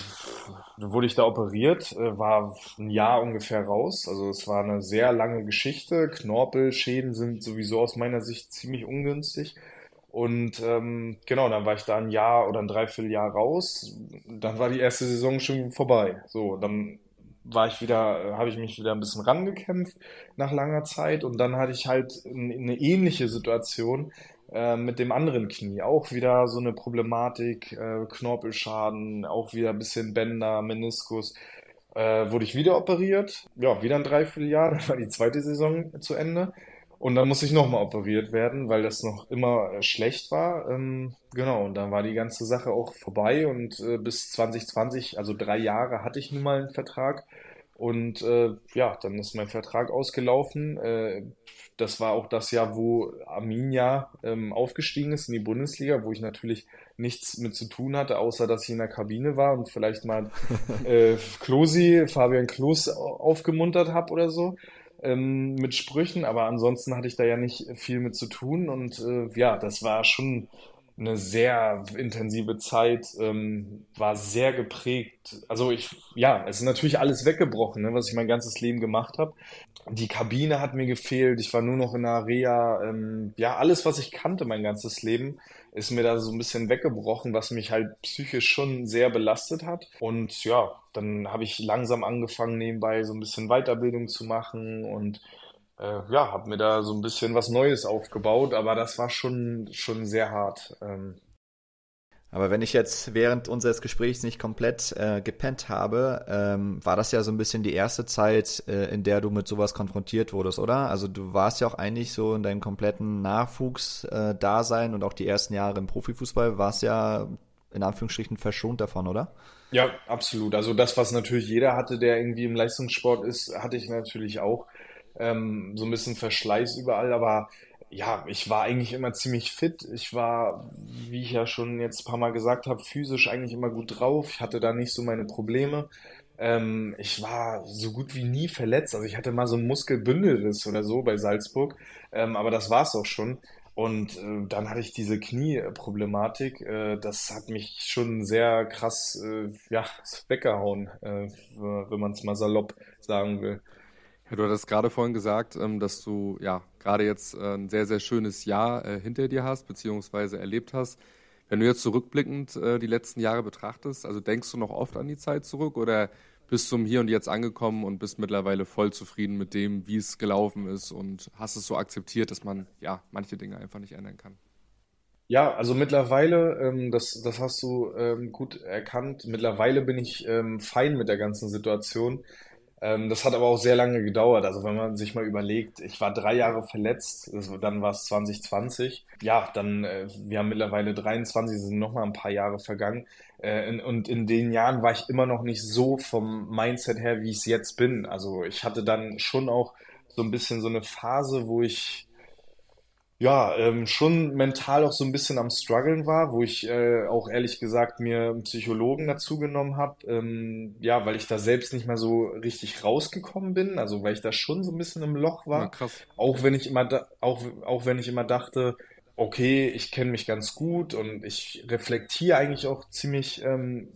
wurde ich da operiert, äh, war ein Jahr ungefähr raus. Also es war eine sehr lange Geschichte. Knorpelschäden sind sowieso aus meiner Sicht ziemlich ungünstig. Und ähm, genau, dann war ich da ein Jahr oder ein Dreivierteljahr raus. Dann war die erste Saison schon vorbei. So, dann war ich wieder, habe ich mich wieder ein bisschen rangekämpft nach langer Zeit und dann hatte ich halt eine ähnliche Situation äh, mit dem anderen Knie. Auch wieder so eine Problematik, äh, Knorpelschaden, auch wieder ein bisschen Bänder, Meniskus. Äh, wurde ich wieder operiert, ja, wieder ein Dreivierteljahr, dann war die zweite Saison zu Ende. Und dann musste ich nochmal operiert werden, weil das noch immer äh, schlecht war. Ähm, genau, und dann war die ganze Sache auch vorbei und äh, bis 2020, also drei Jahre, hatte ich nun mal einen Vertrag. Und äh, ja, dann ist mein Vertrag ausgelaufen. Äh, das war auch das Jahr, wo Arminia ähm, aufgestiegen ist in die Bundesliga, wo ich natürlich nichts mit zu tun hatte, außer dass ich in der Kabine war und vielleicht mal äh, Klosi, Fabian Klos aufgemuntert habe oder so ähm, mit Sprüchen. Aber ansonsten hatte ich da ja nicht viel mit zu tun. Und äh, ja, das war schon eine sehr intensive Zeit, ähm, war sehr geprägt. Also ich, ja, es ist natürlich alles weggebrochen, ne, was ich mein ganzes Leben gemacht habe. Die Kabine hat mir gefehlt, ich war nur noch in der Reha. Ähm, ja, alles, was ich kannte mein ganzes Leben, ist mir da so ein bisschen weggebrochen, was mich halt psychisch schon sehr belastet hat. Und ja, dann habe ich langsam angefangen, nebenbei so ein bisschen Weiterbildung zu machen und äh, ja, habe mir da so ein bisschen was Neues aufgebaut, aber das war schon, schon sehr hart. Ähm. Aber wenn ich jetzt während unseres Gesprächs nicht komplett äh, gepennt habe, ähm, war das ja so ein bisschen die erste Zeit, äh, in der du mit sowas konfrontiert wurdest, oder? Also du warst ja auch eigentlich so in deinem kompletten Nachwuchs-Dasein äh, und auch die ersten Jahre im Profifußball, warst ja in Anführungsstrichen verschont davon, oder? Ja, absolut. Also das, was natürlich jeder hatte, der irgendwie im Leistungssport ist, hatte ich natürlich auch ähm, so ein bisschen Verschleiß überall, aber ja, ich war eigentlich immer ziemlich fit. Ich war, wie ich ja schon jetzt ein paar Mal gesagt habe, physisch eigentlich immer gut drauf. Ich hatte da nicht so meine Probleme. Ähm, ich war so gut wie nie verletzt. Also ich hatte mal so einen Muskelbündelriss oder so bei Salzburg, ähm, aber das war's auch schon. Und äh, dann hatte ich diese Knieproblematik. Äh, das hat mich schon sehr krass, äh, ja, weggehauen, äh, wenn man es mal salopp sagen will. Ja, du hattest gerade vorhin gesagt, ähm, dass du ja gerade jetzt äh, ein sehr, sehr schönes Jahr äh, hinter dir hast, beziehungsweise erlebt hast. Wenn du jetzt zurückblickend äh, die letzten Jahre betrachtest, also denkst du noch oft an die Zeit zurück oder bist du Hier und Jetzt angekommen und bist mittlerweile voll zufrieden mit dem, wie es gelaufen ist und hast es so akzeptiert, dass man ja manche Dinge einfach nicht ändern kann? Ja, also mittlerweile, ähm, das, das hast du ähm, gut erkannt, mittlerweile bin ich ähm, fein mit der ganzen Situation. Ähm, das hat aber auch sehr lange gedauert. Also wenn man sich mal überlegt, ich war drei Jahre verletzt, das, dann war es 2020. Ja, dann, äh, wir haben mittlerweile 23, sind noch mal ein paar Jahre vergangen. Äh, und in den Jahren war ich immer noch nicht so vom Mindset her, wie ich es jetzt bin. Also ich hatte dann schon auch so ein bisschen so eine Phase, wo ich ja, ähm, schon mental auch so ein bisschen am struggeln war, wo ich äh, auch ehrlich gesagt mir einen Psychologen dazu genommen habe, ähm, ja, weil ich da selbst nicht mehr so richtig rausgekommen bin, also weil ich da schon so ein bisschen im Loch war, Ja, krass. auch wenn ich immer da, auch auch wenn ich immer dachte, okay, ich kenne mich ganz gut und ich reflektiere eigentlich auch ziemlich ähm,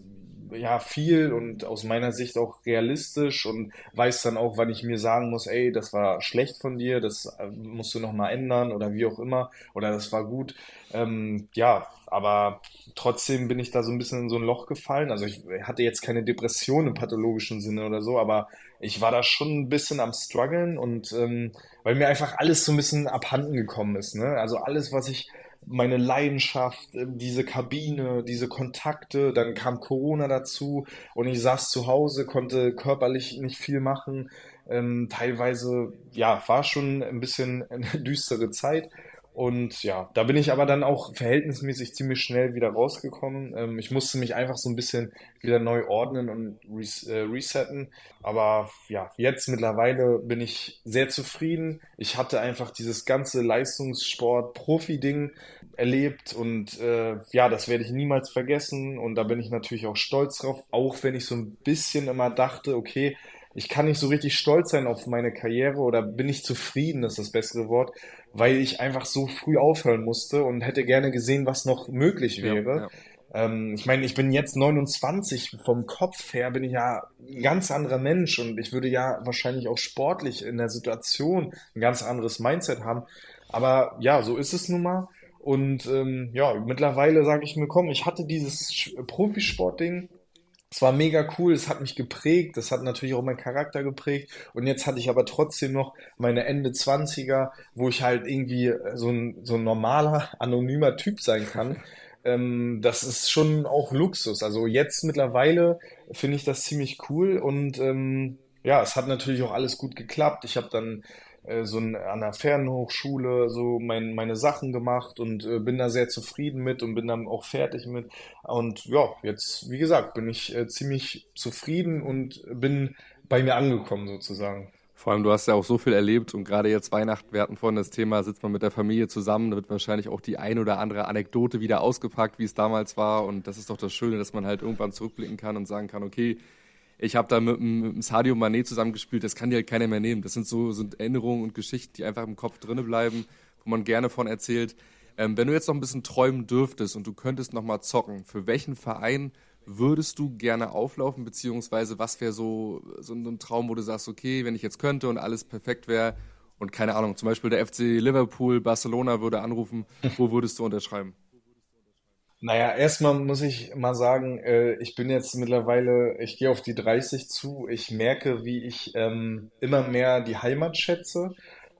ja, viel und aus meiner Sicht auch realistisch und weiß dann auch, wann ich mir sagen muss, ey, das war schlecht von dir, das äh, musst du noch mal ändern oder wie auch immer oder das war gut. Ähm, ja, aber trotzdem bin ich da so ein bisschen in so ein Loch gefallen. Also ich hatte jetzt keine Depression im pathologischen Sinne oder so, aber ich war da schon ein bisschen am struggeln und ähm, weil mir einfach alles so ein bisschen abhanden gekommen ist, ne? Also alles, was ich meine Leidenschaft, äh, diese Kabine, diese Kontakte, dann kam Corona dazu und ich saß zu Hause, konnte körperlich nicht viel machen. Ähm, teilweise, ja, war schon ein bisschen eine düstere Zeit. Und ja, da bin ich aber dann auch verhältnismäßig ziemlich schnell wieder rausgekommen. Ähm, ich musste mich einfach so ein bisschen wieder neu ordnen und res äh, resetten. Aber ja, jetzt mittlerweile bin ich sehr zufrieden. Ich hatte einfach dieses ganze Leistungssport-Profi-Ding erlebt und äh, ja, das werde ich niemals vergessen. Und da bin ich natürlich auch stolz drauf, auch wenn ich so ein bisschen immer dachte, okay, ich kann nicht so richtig stolz sein auf meine Karriere oder bin nicht zufrieden, das ist das bessere Wort, weil ich einfach so früh aufhören musste und hätte gerne gesehen, was noch möglich Ja, wäre. ja. Ähm, ich meine, ich bin jetzt 29, vom Kopf her bin ich ja ein ganz anderer Mensch und ich würde ja wahrscheinlich auch sportlich in der Situation ein ganz anderes Mindset haben. Aber ja, so ist es nun mal. Und ähm, ja, mittlerweile sage ich mir, komm, ich hatte dieses Profisportding, es war mega cool, es hat mich geprägt, das hat natürlich auch meinen Charakter geprägt. Und jetzt hatte ich aber trotzdem noch meine Ende Zwanziger, wo ich halt irgendwie äh, so ein, so ein normaler, anonymer Typ sein kann. Ähm, das ist schon auch Luxus. Also jetzt mittlerweile finde ich das ziemlich cool und ähm, ja, es hat natürlich auch alles gut geklappt. Ich habe dann so ein, an der Fernhochschule so mein, meine Sachen gemacht und äh, bin da sehr zufrieden mit und bin dann auch fertig mit. Und ja, jetzt, wie gesagt, bin ich äh, ziemlich zufrieden und bin bei mir angekommen sozusagen. Vor allem, du hast ja auch so viel erlebt und gerade jetzt Weihnachten, wir hatten vorhin das Thema, sitzt man mit der Familie zusammen, da wird wahrscheinlich auch die ein oder andere Anekdote wieder ausgepackt, wie es damals war und das ist doch das Schöne, dass man halt irgendwann zurückblicken kann und sagen kann, okay, ich habe da mit, mit dem Sadio Mané zusammengespielt, das kann dir halt keiner mehr nehmen. Das sind so sind Erinnerungen und Geschichten, die einfach im Kopf drinne bleiben, wo man gerne von erzählt. Ähm, wenn du jetzt noch ein bisschen träumen dürftest und du könntest noch mal zocken, für welchen Verein würdest du gerne auflaufen, beziehungsweise was wäre so, so ein Traum, wo du sagst, okay, wenn ich jetzt könnte und alles perfekt wäre und keine Ahnung, zum Beispiel der FC Liverpool, Barcelona würde anrufen, wo würdest du unterschreiben? Naja, erstmal muss ich mal sagen, äh, ich bin jetzt mittlerweile, ich gehe auf die 30 zu. Ich merke, wie ich ähm, immer mehr die Heimat schätze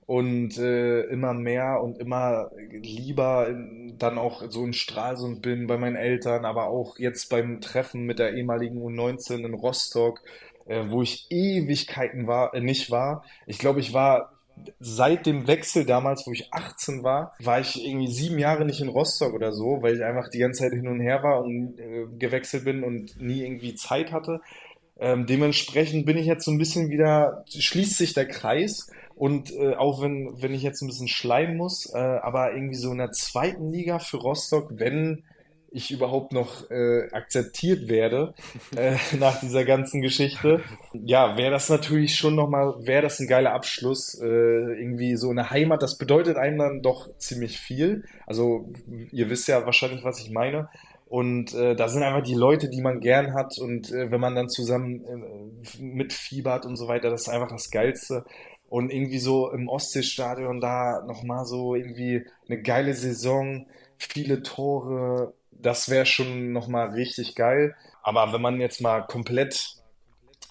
und äh, immer mehr und immer lieber in, dann auch so in Stralsund bin bei meinen Eltern, aber auch jetzt beim Treffen mit der ehemaligen U19 in Rostock, äh, wo ich Ewigkeiten war, äh, nicht war. Ich glaube, ich war seit dem Wechsel damals, wo ich 18 war, war ich irgendwie sieben Jahre nicht in Rostock oder so, weil ich einfach die ganze Zeit hin und her war und äh, gewechselt bin und nie irgendwie Zeit hatte. Ähm, dementsprechend bin ich jetzt so ein bisschen wieder, schließt sich der Kreis und äh, auch wenn, wenn ich jetzt ein bisschen schleimen muss, äh, aber irgendwie so in der zweiten Liga für Rostock, wenn ich überhaupt noch äh, akzeptiert werde äh, nach dieser ganzen Geschichte, ja, wäre das natürlich schon nochmal, wäre das ein geiler Abschluss. Äh, irgendwie so eine Heimat, das bedeutet einem dann doch ziemlich viel. Also ihr wisst ja wahrscheinlich, was ich meine. Und äh, da sind einfach die Leute, die man gern hat. Und äh, wenn man dann zusammen äh, mitfiebert und so weiter, das ist einfach das Geilste. Und irgendwie so im Ostseestadion da nochmal so irgendwie eine geile Saison, viele Tore, das wäre schon nochmal richtig geil. Aber wenn man jetzt mal komplett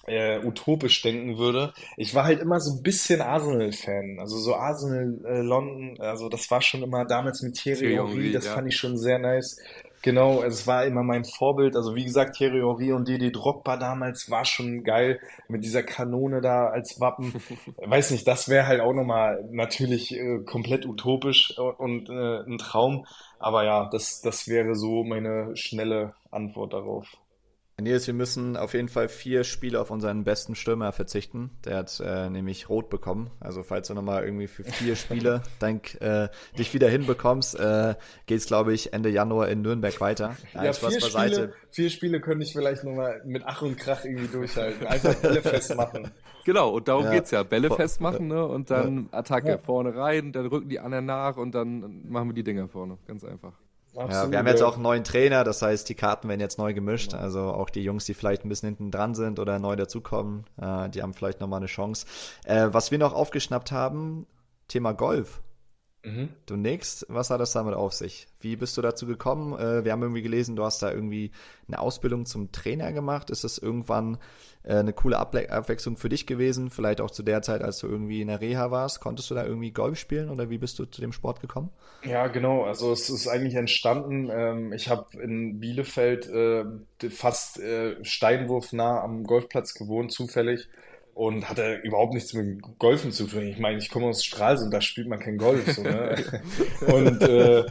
äh, utopisch denken würde. Ich war halt immer so ein bisschen Arsenal-Fan. Also so Arsenal äh, London, also das war schon immer damals mit Thierry Henry, das ja. fand ich schon sehr nice. Genau, es war immer mein Vorbild. Also wie gesagt, Thierry Henry und Didier Drogba damals war schon geil mit dieser Kanone da als Wappen. Weiß nicht, das wäre halt auch nochmal natürlich äh, komplett utopisch und äh, ein Traum. Aber ja, das, das wäre so meine schnelle Antwort darauf. Nils, wir müssen auf jeden Fall vier Spiele auf unseren besten Stürmer verzichten. Der hat äh, nämlich rot bekommen. Also falls du nochmal irgendwie für vier Spiele dank, äh, dich wieder hinbekommst, äh, geht es, glaube ich, Ende Januar in Nürnberg weiter. Ja, vier Spiele, vier Spiele könnte ich vielleicht nochmal mit Ach und Krach irgendwie durchhalten. Einfach Bälle festmachen. Genau, und darum Ja. geht's ja. Bälle festmachen, ne? Und dann Attacke Ja. vorne rein, dann rücken die anderen nach und dann machen wir die Dinger vorne. Ganz einfach. Ja, Absolut, wir haben jetzt ja. auch einen neuen Trainer, das heißt, die Karten werden jetzt neu gemischt. Also auch die Jungs, die vielleicht ein bisschen hinten dran sind oder neu dazukommen, äh, die haben vielleicht nochmal eine Chance. Äh, was wir noch aufgeschnappt haben, Thema Golf. Mhm. Du nix, was hat das damit auf sich? Wie bist du dazu gekommen? Äh, wir haben irgendwie gelesen, du hast da irgendwie eine Ausbildung zum Trainer gemacht. Ist das irgendwann äh, eine coole Able Abwechslung für dich gewesen? Vielleicht auch zu der Zeit, als du irgendwie in der Reha warst. Konntest du da irgendwie Golf spielen oder wie bist du zu dem Sport gekommen? Ja, genau. Also es ist eigentlich entstanden. Ähm, ich habe in Bielefeld äh, fast äh, steinwurfnah am Golfplatz gewohnt, zufällig. Und hatte überhaupt nichts mit Golfen zu tun. Ich meine, ich komme aus Stralsund, da spielt man kein Golf. So, ne? Und äh,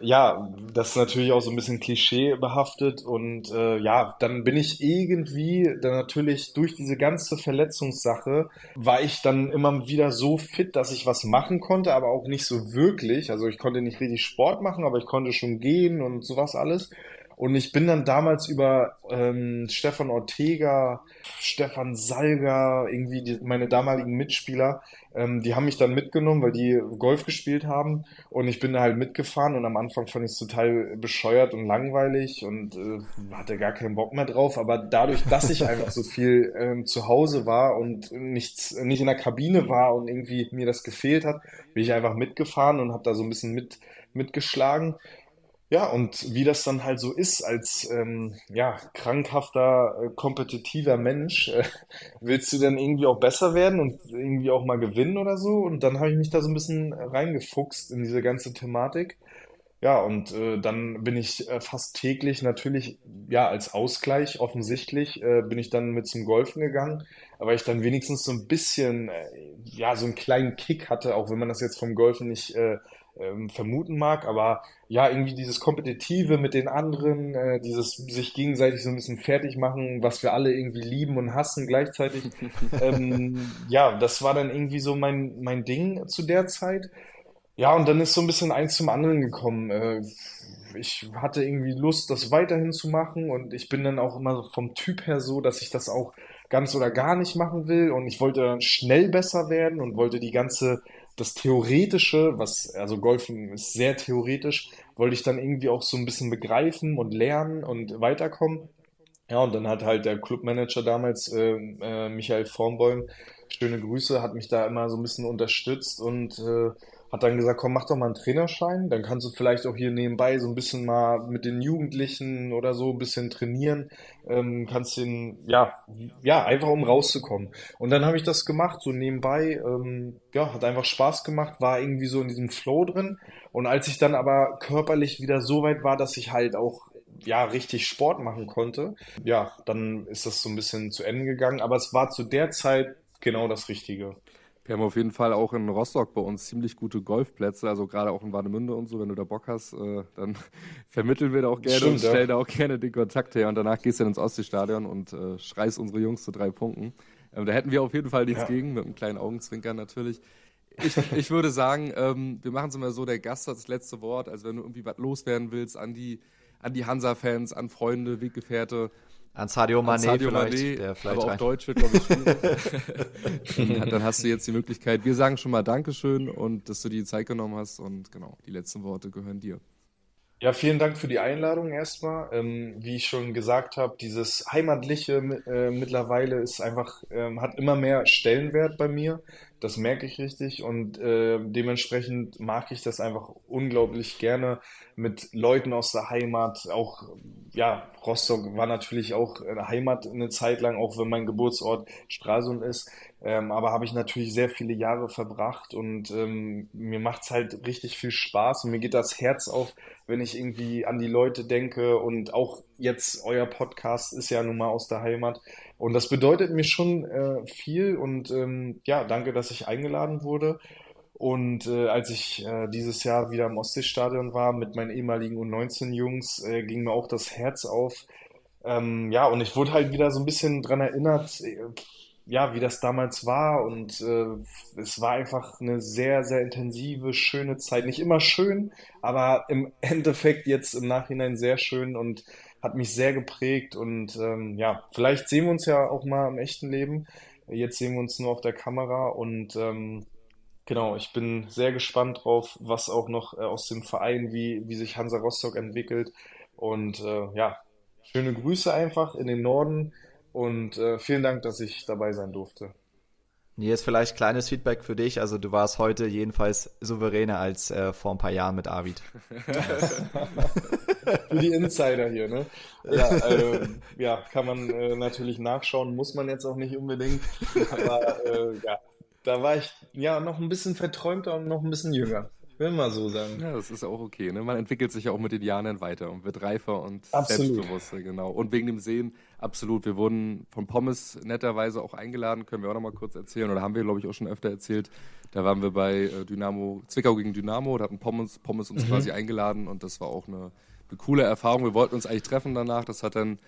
ja, das ist natürlich auch so ein bisschen klischeebehaftet. Und äh, ja, dann bin ich irgendwie, dann natürlich durch diese ganze Verletzungssache, war ich dann immer wieder so fit, dass ich was machen konnte, aber auch nicht so wirklich. Also ich konnte nicht richtig Sport machen, aber ich konnte schon gehen und sowas alles. Und ich bin dann damals über ähm, Stefan Ortega, Stefan Salga, irgendwie die, meine damaligen Mitspieler, ähm, die haben mich dann mitgenommen, weil die Golf gespielt haben. Und ich bin da halt mitgefahren und am Anfang fand ich es total bescheuert und langweilig und äh, hatte gar keinen Bock mehr drauf. Aber dadurch, dass ich einfach so viel ähm, zu Hause war und nichts, nicht in der Kabine war und irgendwie mir das gefehlt hat, bin ich einfach mitgefahren und habe da so ein bisschen mit, mitgeschlagen. Ja, und wie das dann halt so ist als ähm, ja, krankhafter, äh, kompetitiver Mensch, äh, willst du dann irgendwie auch besser werden und irgendwie auch mal gewinnen oder so? Und dann habe ich mich da so ein bisschen reingefuchst in diese ganze Thematik. Ja, und äh, dann bin ich äh, fast täglich natürlich, ja, als Ausgleich offensichtlich, äh, bin ich dann mit zum Golfen gegangen, aber ich dann wenigstens so ein bisschen, äh, ja, so einen kleinen Kick hatte, auch wenn man das jetzt vom Golfen nicht äh, ähm, vermuten mag, aber ja, irgendwie dieses Kompetitive mit den anderen, äh, dieses sich gegenseitig so ein bisschen fertig machen, was wir alle irgendwie lieben und hassen gleichzeitig. ähm, ja, das war dann irgendwie so mein, mein Ding zu der Zeit. Ja, und dann ist so ein bisschen eins zum anderen gekommen. Äh, ich hatte irgendwie Lust, das weiterhin zu machen und ich bin dann auch immer so vom Typ her so, dass ich das auch ganz oder gar nicht machen will und ich wollte dann schnell besser werden und wollte die ganze, das Theoretische, was, also Golfen ist sehr theoretisch, wollte ich dann irgendwie auch so ein bisschen begreifen und lernen und weiterkommen. Ja, und dann hat halt der Clubmanager damals, äh, äh, Michael Vornbäum, schöne Grüße, hat mich da immer so ein bisschen unterstützt und äh, hat dann gesagt, komm, mach doch mal einen Trainerschein, dann kannst du vielleicht auch hier nebenbei so ein bisschen mal mit den Jugendlichen oder so ein bisschen trainieren, ähm, kannst den, ja, ja, einfach um rauszukommen. Und dann habe ich das gemacht, so nebenbei, ähm, ja, hat einfach Spaß gemacht, war irgendwie so in diesem Flow drin. Und als ich dann aber körperlich wieder so weit war, dass ich halt auch ja, richtig Sport machen konnte, ja, dann ist das so ein bisschen zu Ende gegangen. Aber es war zu der Zeit genau das Richtige. Wir haben auf jeden Fall auch in Rostock bei uns ziemlich gute Golfplätze, also gerade auch in Warnemünde und so. Wenn du da Bock hast, äh, dann vermitteln wir da auch gerne Stimmt, und ja. stellen da auch gerne den Kontakt her. Und danach gehst du dann ins Ostseestadion und äh, schreist unsere Jungs zu drei Punkten. Ähm, da hätten wir auf jeden Fall nichts Ja. gegen, mit einem kleinen Augenzwinkern natürlich. Ich, ich würde sagen, ähm, wir machen es immer so, der Gast hat das letzte Wort. Also wenn du irgendwie was loswerden willst an die, an die Hansa-Fans, an Freunde, Weggefährte, An Sadio an Mané Sadio vielleicht, Mané, der vielleicht aber auf rein. Deutsch wird, glaube ich, schwierig. dann, dann hast du jetzt die Möglichkeit. Wir sagen schon mal Dankeschön und dass du dir die Zeit genommen hast. Und genau, die letzten Worte gehören dir. Ja, vielen Dank für die Einladung erstmal. Ähm, wie ich schon gesagt habe, dieses Heimatliche äh, mittlerweile ist einfach, ähm, hat immer mehr Stellenwert bei mir. Das merke ich richtig und äh, dementsprechend mag ich das einfach unglaublich gerne mit Leuten aus der Heimat auch ja, Rostock war natürlich auch eine Heimat eine Zeit lang, auch wenn mein Geburtsort Stralsund ist. Ähm, aber habe ich natürlich sehr viele Jahre verbracht und ähm, mir macht's halt richtig viel Spaß und mir geht das Herz auf, wenn ich irgendwie an die Leute denke und auch jetzt euer Podcast ist ja nun mal aus der Heimat und das bedeutet mir schon äh, viel und ähm, ja, danke, dass ich eingeladen wurde. Und äh, als ich äh, dieses Jahr wieder im Ostseestadion war mit meinen ehemaligen U19-Jungs, äh, ging mir auch das Herz auf. Ähm, ja, und ich wurde halt wieder so ein bisschen dran erinnert, äh, ja, wie das damals war. Und äh, es war einfach eine sehr, sehr intensive, schöne Zeit. Nicht immer schön, aber im Endeffekt jetzt im Nachhinein sehr schön und hat mich sehr geprägt. Und ähm, ja, vielleicht sehen wir uns ja auch mal im echten Leben. Jetzt sehen wir uns nur auf der Kamera und ähm, Genau, ich bin sehr gespannt drauf, was auch noch äh, aus dem Verein, wie, wie sich Hansa Rostock entwickelt. Und äh, ja, schöne Grüße einfach in den Norden und äh, vielen Dank, dass ich dabei sein durfte. Nils, vielleicht kleines Feedback für dich. Also du warst heute jedenfalls souveräner als äh, vor ein paar Jahren mit Arvid. für die Insider hier, ne? Ja, äh, ja kann man äh, natürlich nachschauen, muss man jetzt auch nicht unbedingt. Aber äh, ja, da war ich ja noch ein bisschen verträumter und noch ein bisschen jünger. Will mal so sagen. Ja, das ist auch okay. Ne? Man entwickelt sich ja auch mit den Jahren weiter und wird reifer und absolut. selbstbewusster, genau. Und wegen dem Sehen, absolut. Wir wurden von Pommes netterweise auch eingeladen, können wir auch noch mal kurz erzählen, oder haben wir, glaube ich, auch schon öfter erzählt. Da waren wir bei äh, Dynamo, Zwickau gegen Dynamo, da hatten Pommes, Pommes uns mhm. quasi eingeladen und das war auch eine, eine coole Erfahrung. Wir wollten uns eigentlich treffen danach. Das hat dann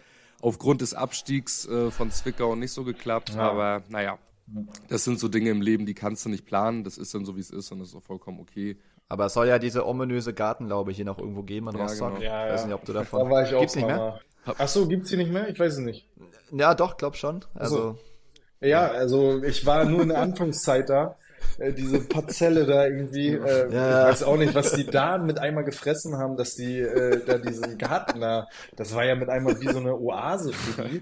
aufgrund des Abstiegs äh, von Zwickau nicht so geklappt. Ja. Aber naja, das sind so Dinge im Leben, die kannst du nicht planen. Das ist dann so, wie es ist und das ist auch vollkommen okay. Aber es soll ja diese ominöse Gartenlaube hier noch irgendwo geben in ja, Rostock. Genau. Ja, ja. Weiß nicht, ob du davon. Da war ich auch gibt's nicht mehr? Ach so, gibt's die nicht mehr? Ich weiß es nicht. Ja, doch, glaub schon. Also. also ja, also ich war nur in der Anfangszeit da. Äh, diese Parzelle da irgendwie, äh, ja. ich weiß auch nicht, was die da mit einmal gefressen haben, dass die äh, da diesen Garten da, das war ja mit einmal wie so eine Oase für die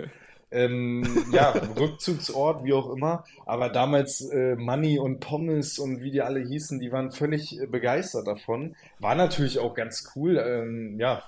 ähm, ja, Rückzugsort, wie auch immer. Aber damals äh, Money und Pommes und wie die alle hießen, die waren völlig äh, begeistert davon. War natürlich auch ganz cool. Ähm, ja,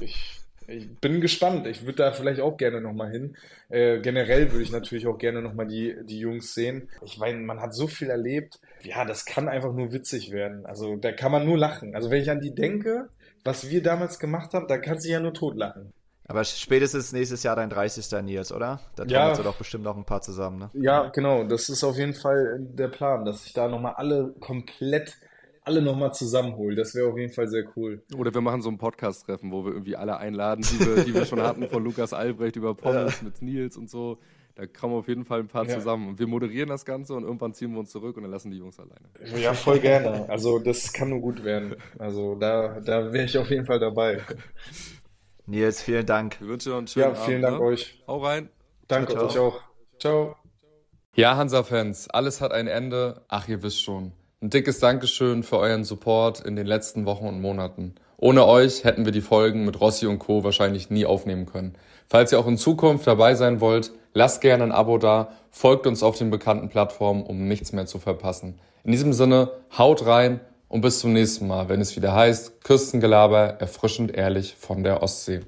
ich, ich bin gespannt. Ich würde da vielleicht auch gerne nochmal hin. Äh, generell würde ich natürlich auch gerne nochmal die, die Jungs sehen. Ich meine, man hat so viel erlebt. Ja, das kann einfach nur witzig werden. Also da kann man nur lachen. Also wenn ich an die denke, was wir damals gemacht haben, da kannst du ja nur totlachen. Aber spätestens nächstes Jahr dein 30. Nils, oder? Da ja. du doch bestimmt noch ein paar zusammen, ne? Ja, genau. Das ist auf jeden Fall der Plan, dass ich da nochmal alle komplett, alle nochmal zusammenhole. Das wäre auf jeden Fall sehr cool. Oder wir machen so ein Podcast-Treffen, wo wir irgendwie alle einladen, die wir, die wir schon hatten, von Lukas Albrecht über Pommes ja. mit Nils und so. Da kommen wir auf jeden Fall ein paar ja. zusammen. Und wir moderieren das Ganze und irgendwann ziehen wir uns zurück und dann lassen die Jungs alleine. Ja, voll gerne. Also das kann nur gut werden. Also da, da wäre ich auf jeden Fall dabei. Nils, vielen Dank. Wir wünschen uns einen schönen Ja, vielen Abend, Dank ne? euch. Hau rein. Danke ciao, ciao. euch auch. Ciao. Ja, Hansa-Fans, alles hat ein Ende. Ach, ihr wisst schon. Ein dickes Dankeschön für euren Support in den letzten Wochen und Monaten. Ohne euch hätten wir die Folgen mit Rossi und Co. wahrscheinlich nie aufnehmen können. Falls ihr auch in Zukunft dabei sein wollt, lasst gerne ein Abo da, folgt uns auf den bekannten Plattformen, um nichts mehr zu verpassen. In diesem Sinne, haut rein und bis zum nächsten Mal, wenn es wieder heißt Küstengelaber, erfrischend ehrlich von der Ostsee.